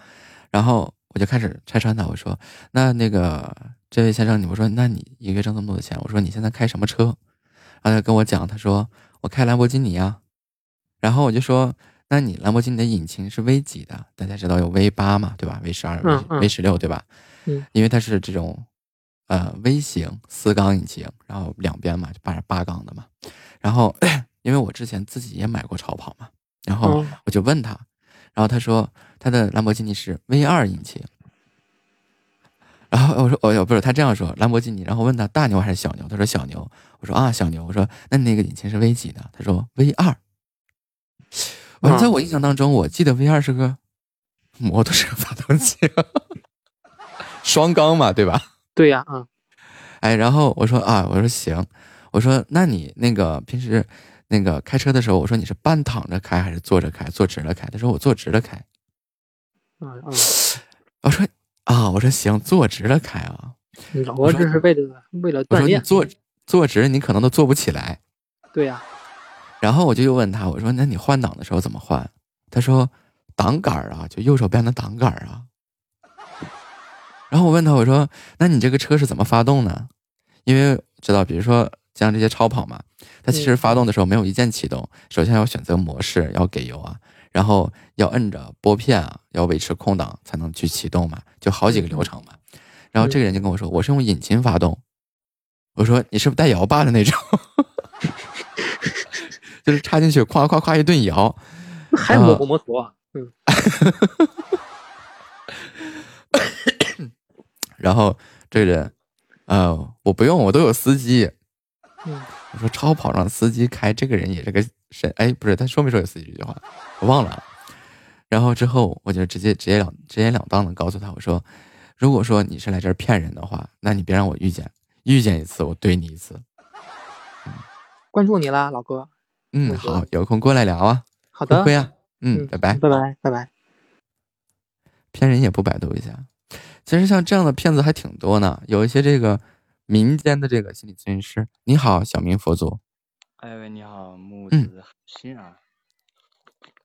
然后我就开始拆穿他，我说那那个这位先生，你我说那你一个月挣这么多的钱，我说你现在开什么车？然后他跟我讲，他说我开兰博基尼啊。然后我就说，那你兰博基尼的引擎是 V 几的？大家知道有 V 八嘛，对吧？V 十二、V 十六，对吧？嗯，因为它是这种。呃，V 型四缸引擎，然后两边嘛就八八缸的嘛，然后 因为我之前自己也买过超跑嘛，然后我就问他，然后他说他的兰博基尼是 V 二引擎，然后我说哦哟不是他这样说兰博基尼，然后问他大牛还是小牛，他说小牛，我说啊小牛，我说那你那个引擎是 V 几的？他说 V 二，我在我印象当中，我记得 V 二是个 摩托车发动机，双缸嘛，对吧？对呀，嗯，哎，然后我说啊，我说行，我说那你那个平时那个开车的时候，我说你是半躺着开还是坐着开，坐直了开？他说我坐直了开。嗯嗯，我说啊，我说行，坐直了开啊。老哥这是为了为了锻炼。坐坐直，你可能都坐不起来。对呀。然后我就又问他，我说那你换挡的时候怎么换？他说挡杆啊，就右手边的挡杆啊。然后我问他，我说：“那你这个车是怎么发动呢？因为知道，比如说像这些超跑嘛，它其实发动的时候没有一键启动，首先要选择模式，要给油啊，然后要摁着拨片啊，要维持空档才能去启动嘛，就好几个流程嘛。然后这个人就跟我说，我是用引擎发动。我说你是不是带摇把的那种？就是插进去，咵咵咵一顿摇，还摩摩托，嗯。”然后这个人，呃，我不用，我都有司机。我说超跑让司机开，这个人也是个神。哎，不是，他说没说有司机这句话？我忘了。然后之后我就直接直接了直截了当的告诉他，我说，如果说你是来这儿骗人的话，那你别让我遇见，遇见一次我怼你一次。关注你了，老哥。嗯，好，有空过来聊啊。好的。会啊。嗯，拜拜。拜拜，拜拜。骗人也不百度一下。其实像这样的骗子还挺多呢，有一些这个民间的这个心理咨询师。你好，小明佛祖。哎喂，你好，木子欣啊。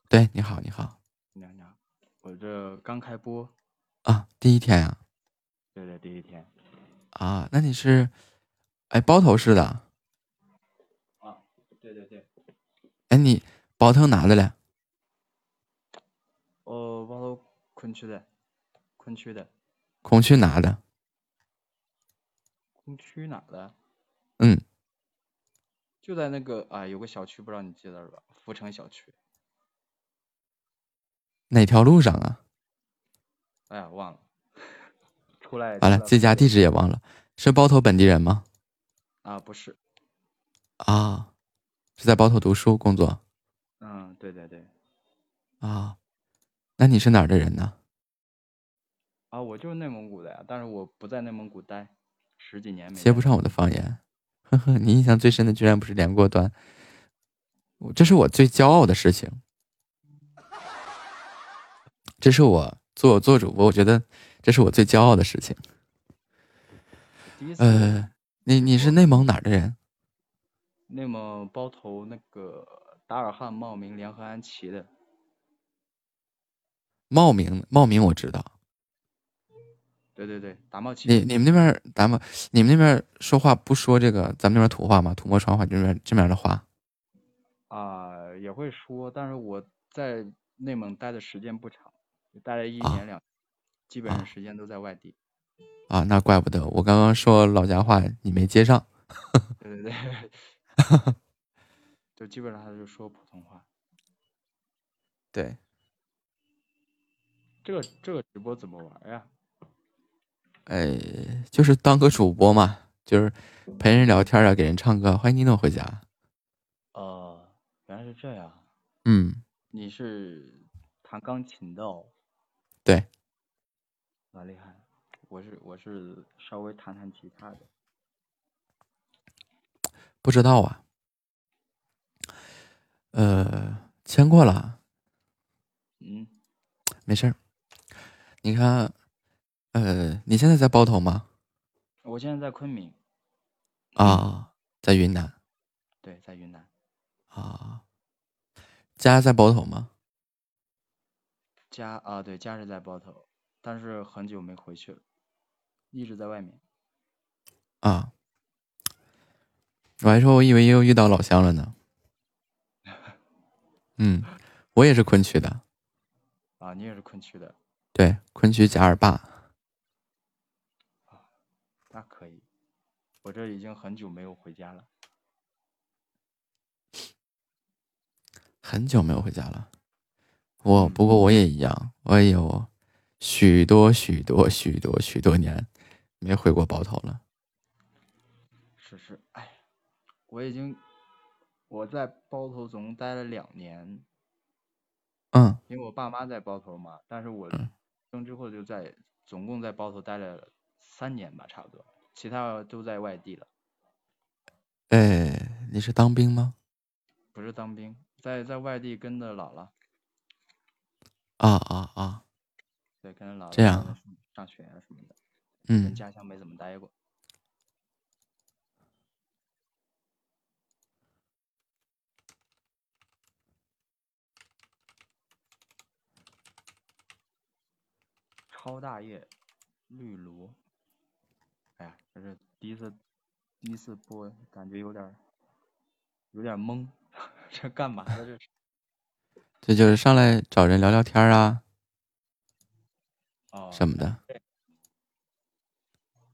对，你好，你好。你好，你好。我这刚开播。啊，第一天呀。对对，第一天。啊，那你是，哎，包头市的。啊，对对对。哎，你包头哪的嘞？哦，包头昆区的，昆区的。空区哪的？空区哪的？嗯，就在那个啊，有个小区，不知道你记得吧？福城小区。哪条路上啊？哎呀，忘了。出来。完了，这家地址也忘了。是包头本地人吗？啊，不是。啊，是在包头读书工作。嗯，对对对。啊，那你是哪儿的人呢？啊，我就是内蒙古的呀，但是我不在内蒙古待十几年没。接不上我的方言，呵呵，你印象最深的居然不是连过端，这是我最骄傲的事情，这是我做做主播，我觉得这是我最骄傲的事情。呃，你你是内蒙哪儿的人？内蒙包头那个达尔汉茂名联合安旗的。茂名，茂名我知道。对对对，达茂旗。你你们那边达茂，你们那边说话不说这个咱们那边土话吗？土默川话这边这边的话。啊，也会说，但是我在内蒙待的时间不长，待了一年两，基本上时间都在外地。啊，那怪不得我刚刚说老家话你没接上。对对对，就基本上还是说普通话。对。这个这个直播怎么玩呀？哎，就是当个主播嘛，就是陪人聊天啊，给人唱歌。欢迎尼诺回家。哦，原来是这样。嗯。你是弹钢琴的哦。对。蛮厉害。我是我是稍微弹弹吉他的。不知道啊，呃，签过了。嗯，没事儿。你看，呃，你现在在包头吗？我现在在昆明。啊，在云南。对，在云南。啊，家在包头吗？家啊，对，家是在包头，但是很久没回去了，一直在外面。啊。我还说，我以为又遇到老乡了呢。嗯，我也是昆曲的。啊，你也是昆曲的。对，昆曲贾尔坝。啊，那可以。我这已经很久没有回家了。很久没有回家了。我不过我也一样，我也有许多许多许多许多年没回过包头了。是是，哎。我已经我在包头总共待了两年，嗯，因为我爸妈在包头嘛，但是我生之后就在总共在包头待了三年吧，差不多，其他都在外地了。哎，你是当兵吗？不是当兵，在在外地跟着姥姥。啊啊啊！对，跟着姥姥这样上学啊什么的，嗯，家乡没怎么待过。超大叶绿萝，哎呀，这是第一次，第一次播，感觉有点有点懵，这干嘛的这是？这就是上来找人聊聊天啊，哦，什么的。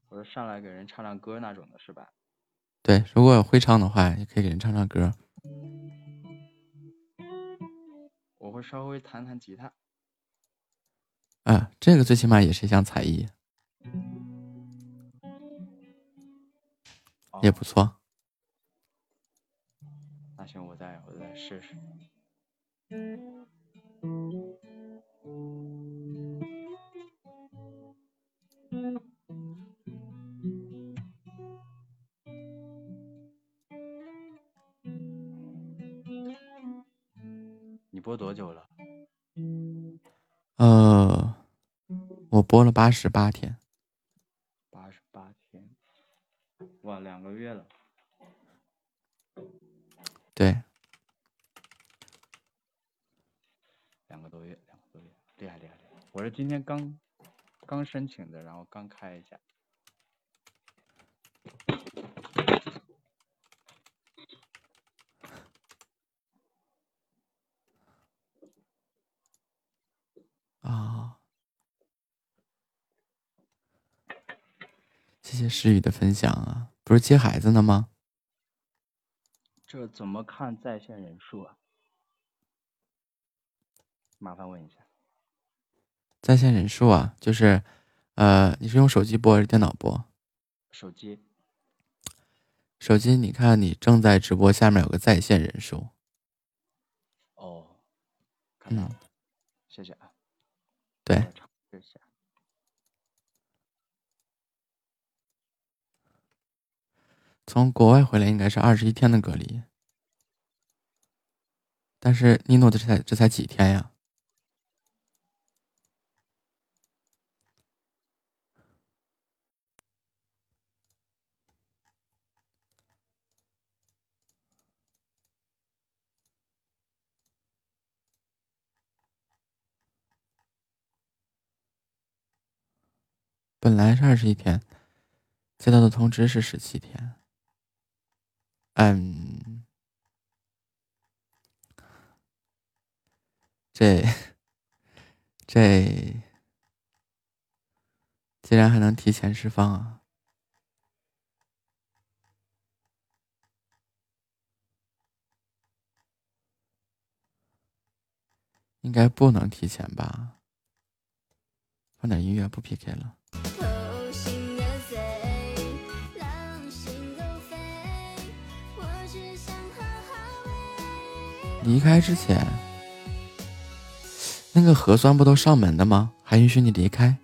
我是上来给人唱唱歌那种的是吧？对，如果会唱的话，也可以给人唱唱歌。我会稍微弹弹吉他。啊，这个最起码也是一项才艺，也不错。那行，我再我再试试。你播多久了？呃，我播了八十八天，八十八天，月了。对，两个多月，两个多月，厉害厉害厉害！我是今天刚刚申请的，然后刚开一下。啊，谢谢诗雨的分享啊！不是接孩子呢吗？这怎么看在线人数啊？麻烦问一下。在线人数啊，就是，呃，你是用手机播还是电脑播？手机。手机，你看你正在直播，下面有个在线人数。哦，看到了，谢谢啊。对，从国外回来应该是二十一天的隔离，但是尼诺的这才这才几天呀？本来是二十一天，接到的通知是十七天。嗯，这这竟然还能提前释放啊？应该不能提前吧？放点音乐，不 PK 了。离开之前那个核酸不都上门的吗？还允许你离开？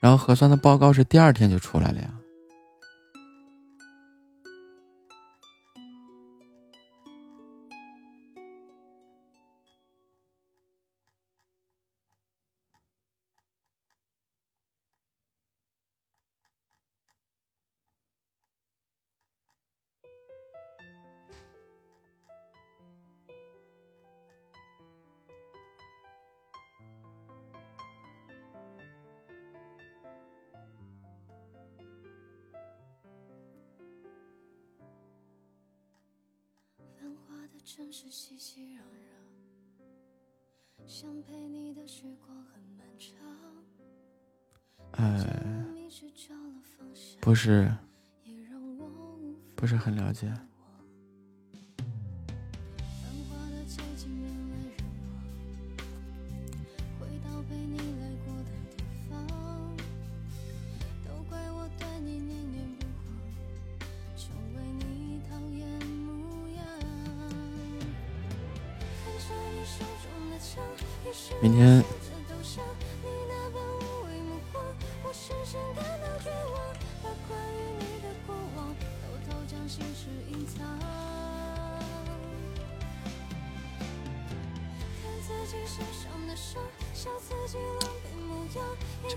然后核酸的报告是第二天就出来了呀。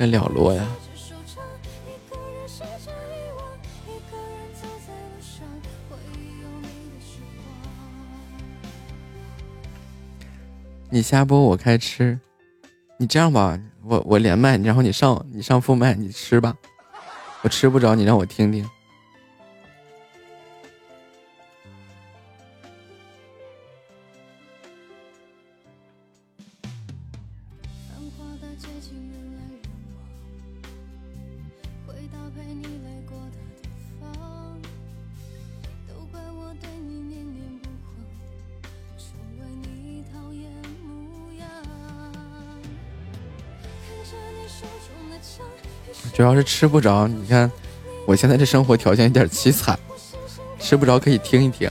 了落呀！你下播，我开吃。你这样吧，我我连麦，然后你上你上副麦，你吃吧。我吃不着，你让我听听。吃不着，你看我现在这生活条件有点凄惨，吃不着可以听一听。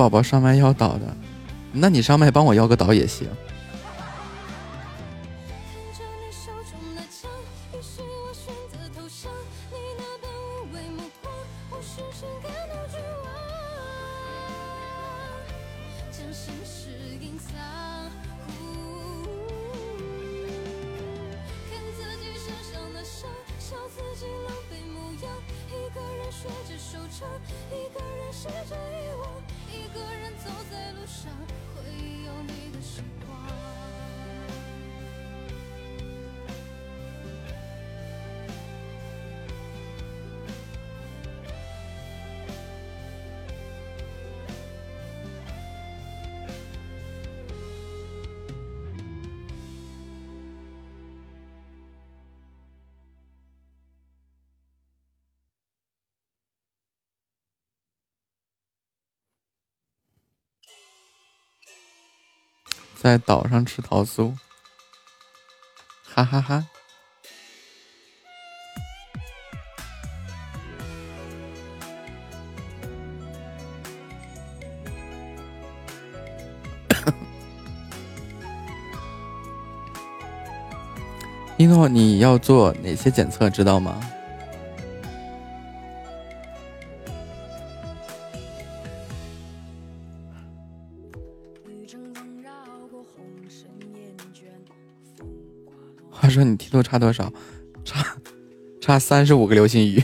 宝宝上麦要导的，那你上麦帮我要个导也行。在岛上吃桃酥，哈哈哈！一诺，你要做哪些检测，知道吗？说你梯度差多少？差差三十五个流星雨。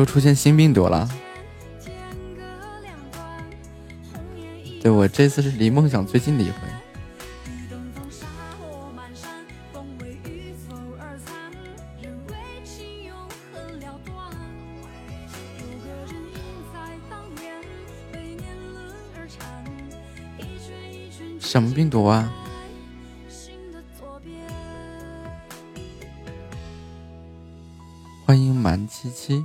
澳洲出现新病毒了。对我这次是离梦想最近的一回。什么病毒啊？欢迎蛮七七。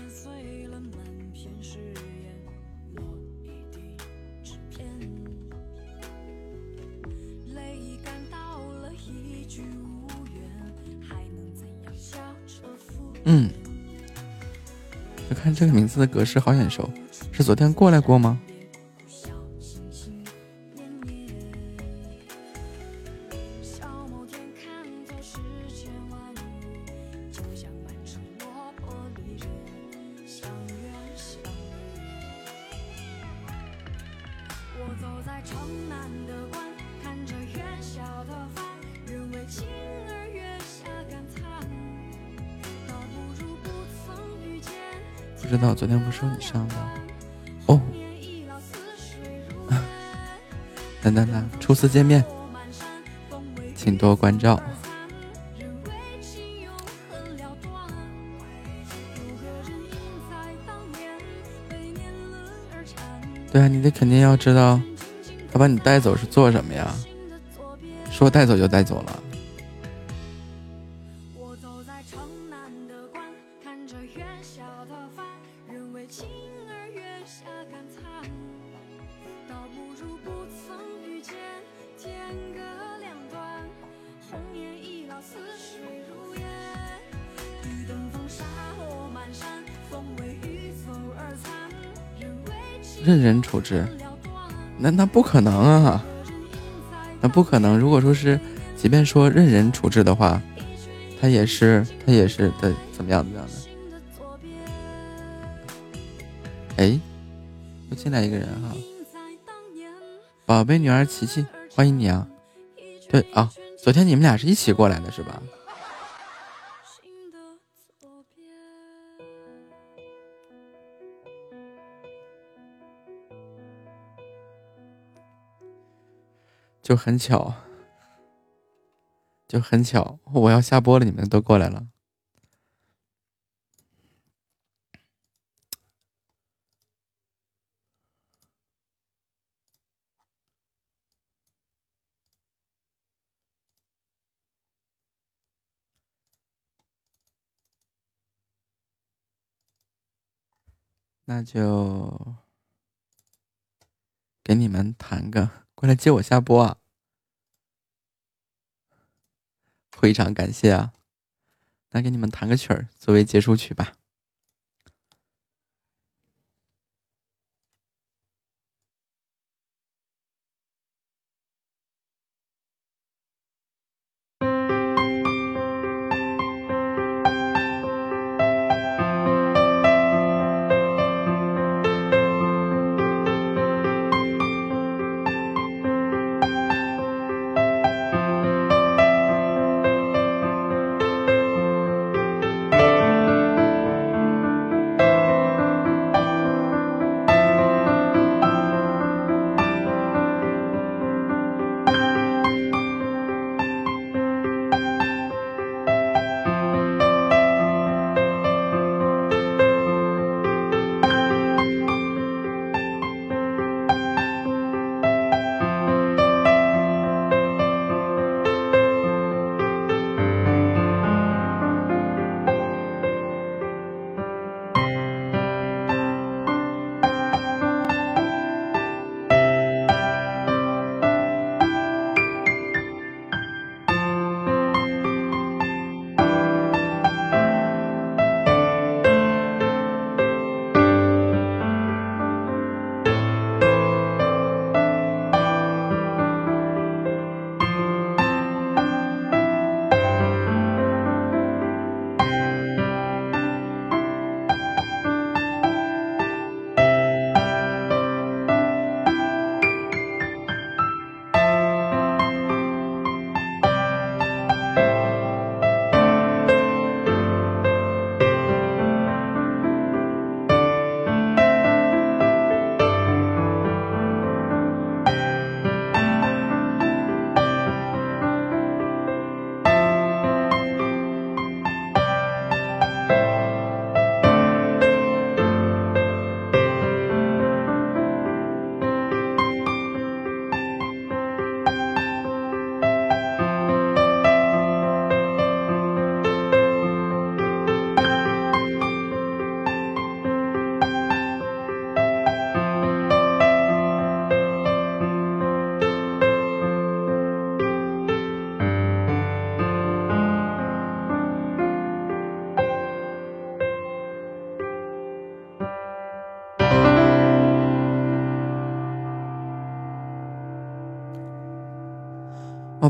嗯，我看这个名字的格式好眼熟，是昨天过来过吗？次见面，请多关照。对啊，你得肯定要知道，他把你带走是做什么呀？说带走就带走了。处置，那那不可能啊，那不可能。如果说是，即便说任人处置的话，他也是他也是的，怎么样怎么样的？哎，又进来一个人哈，宝贝女儿琪琪，欢迎你啊！对啊，昨天你们俩是一起过来的是吧？就很巧，就很巧，我要下播了，你们都过来了，那就给你们弹个，过来接我下播啊！非常感谢啊，那给你们弹个曲儿作为结束曲吧。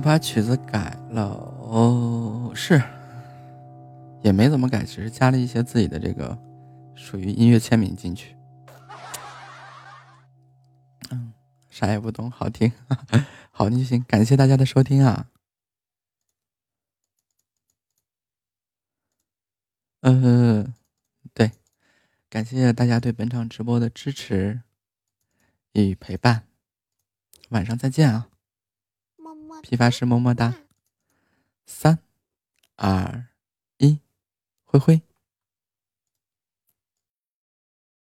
把曲子改了哦，是，也没怎么改，只是加了一些自己的这个属于音乐签名进去。嗯，啥也不懂，好听，好听就行。感谢大家的收听啊。嗯，对，感谢大家对本场直播的支持与陪伴。晚上再见啊！批发师么么哒，三二一，挥挥。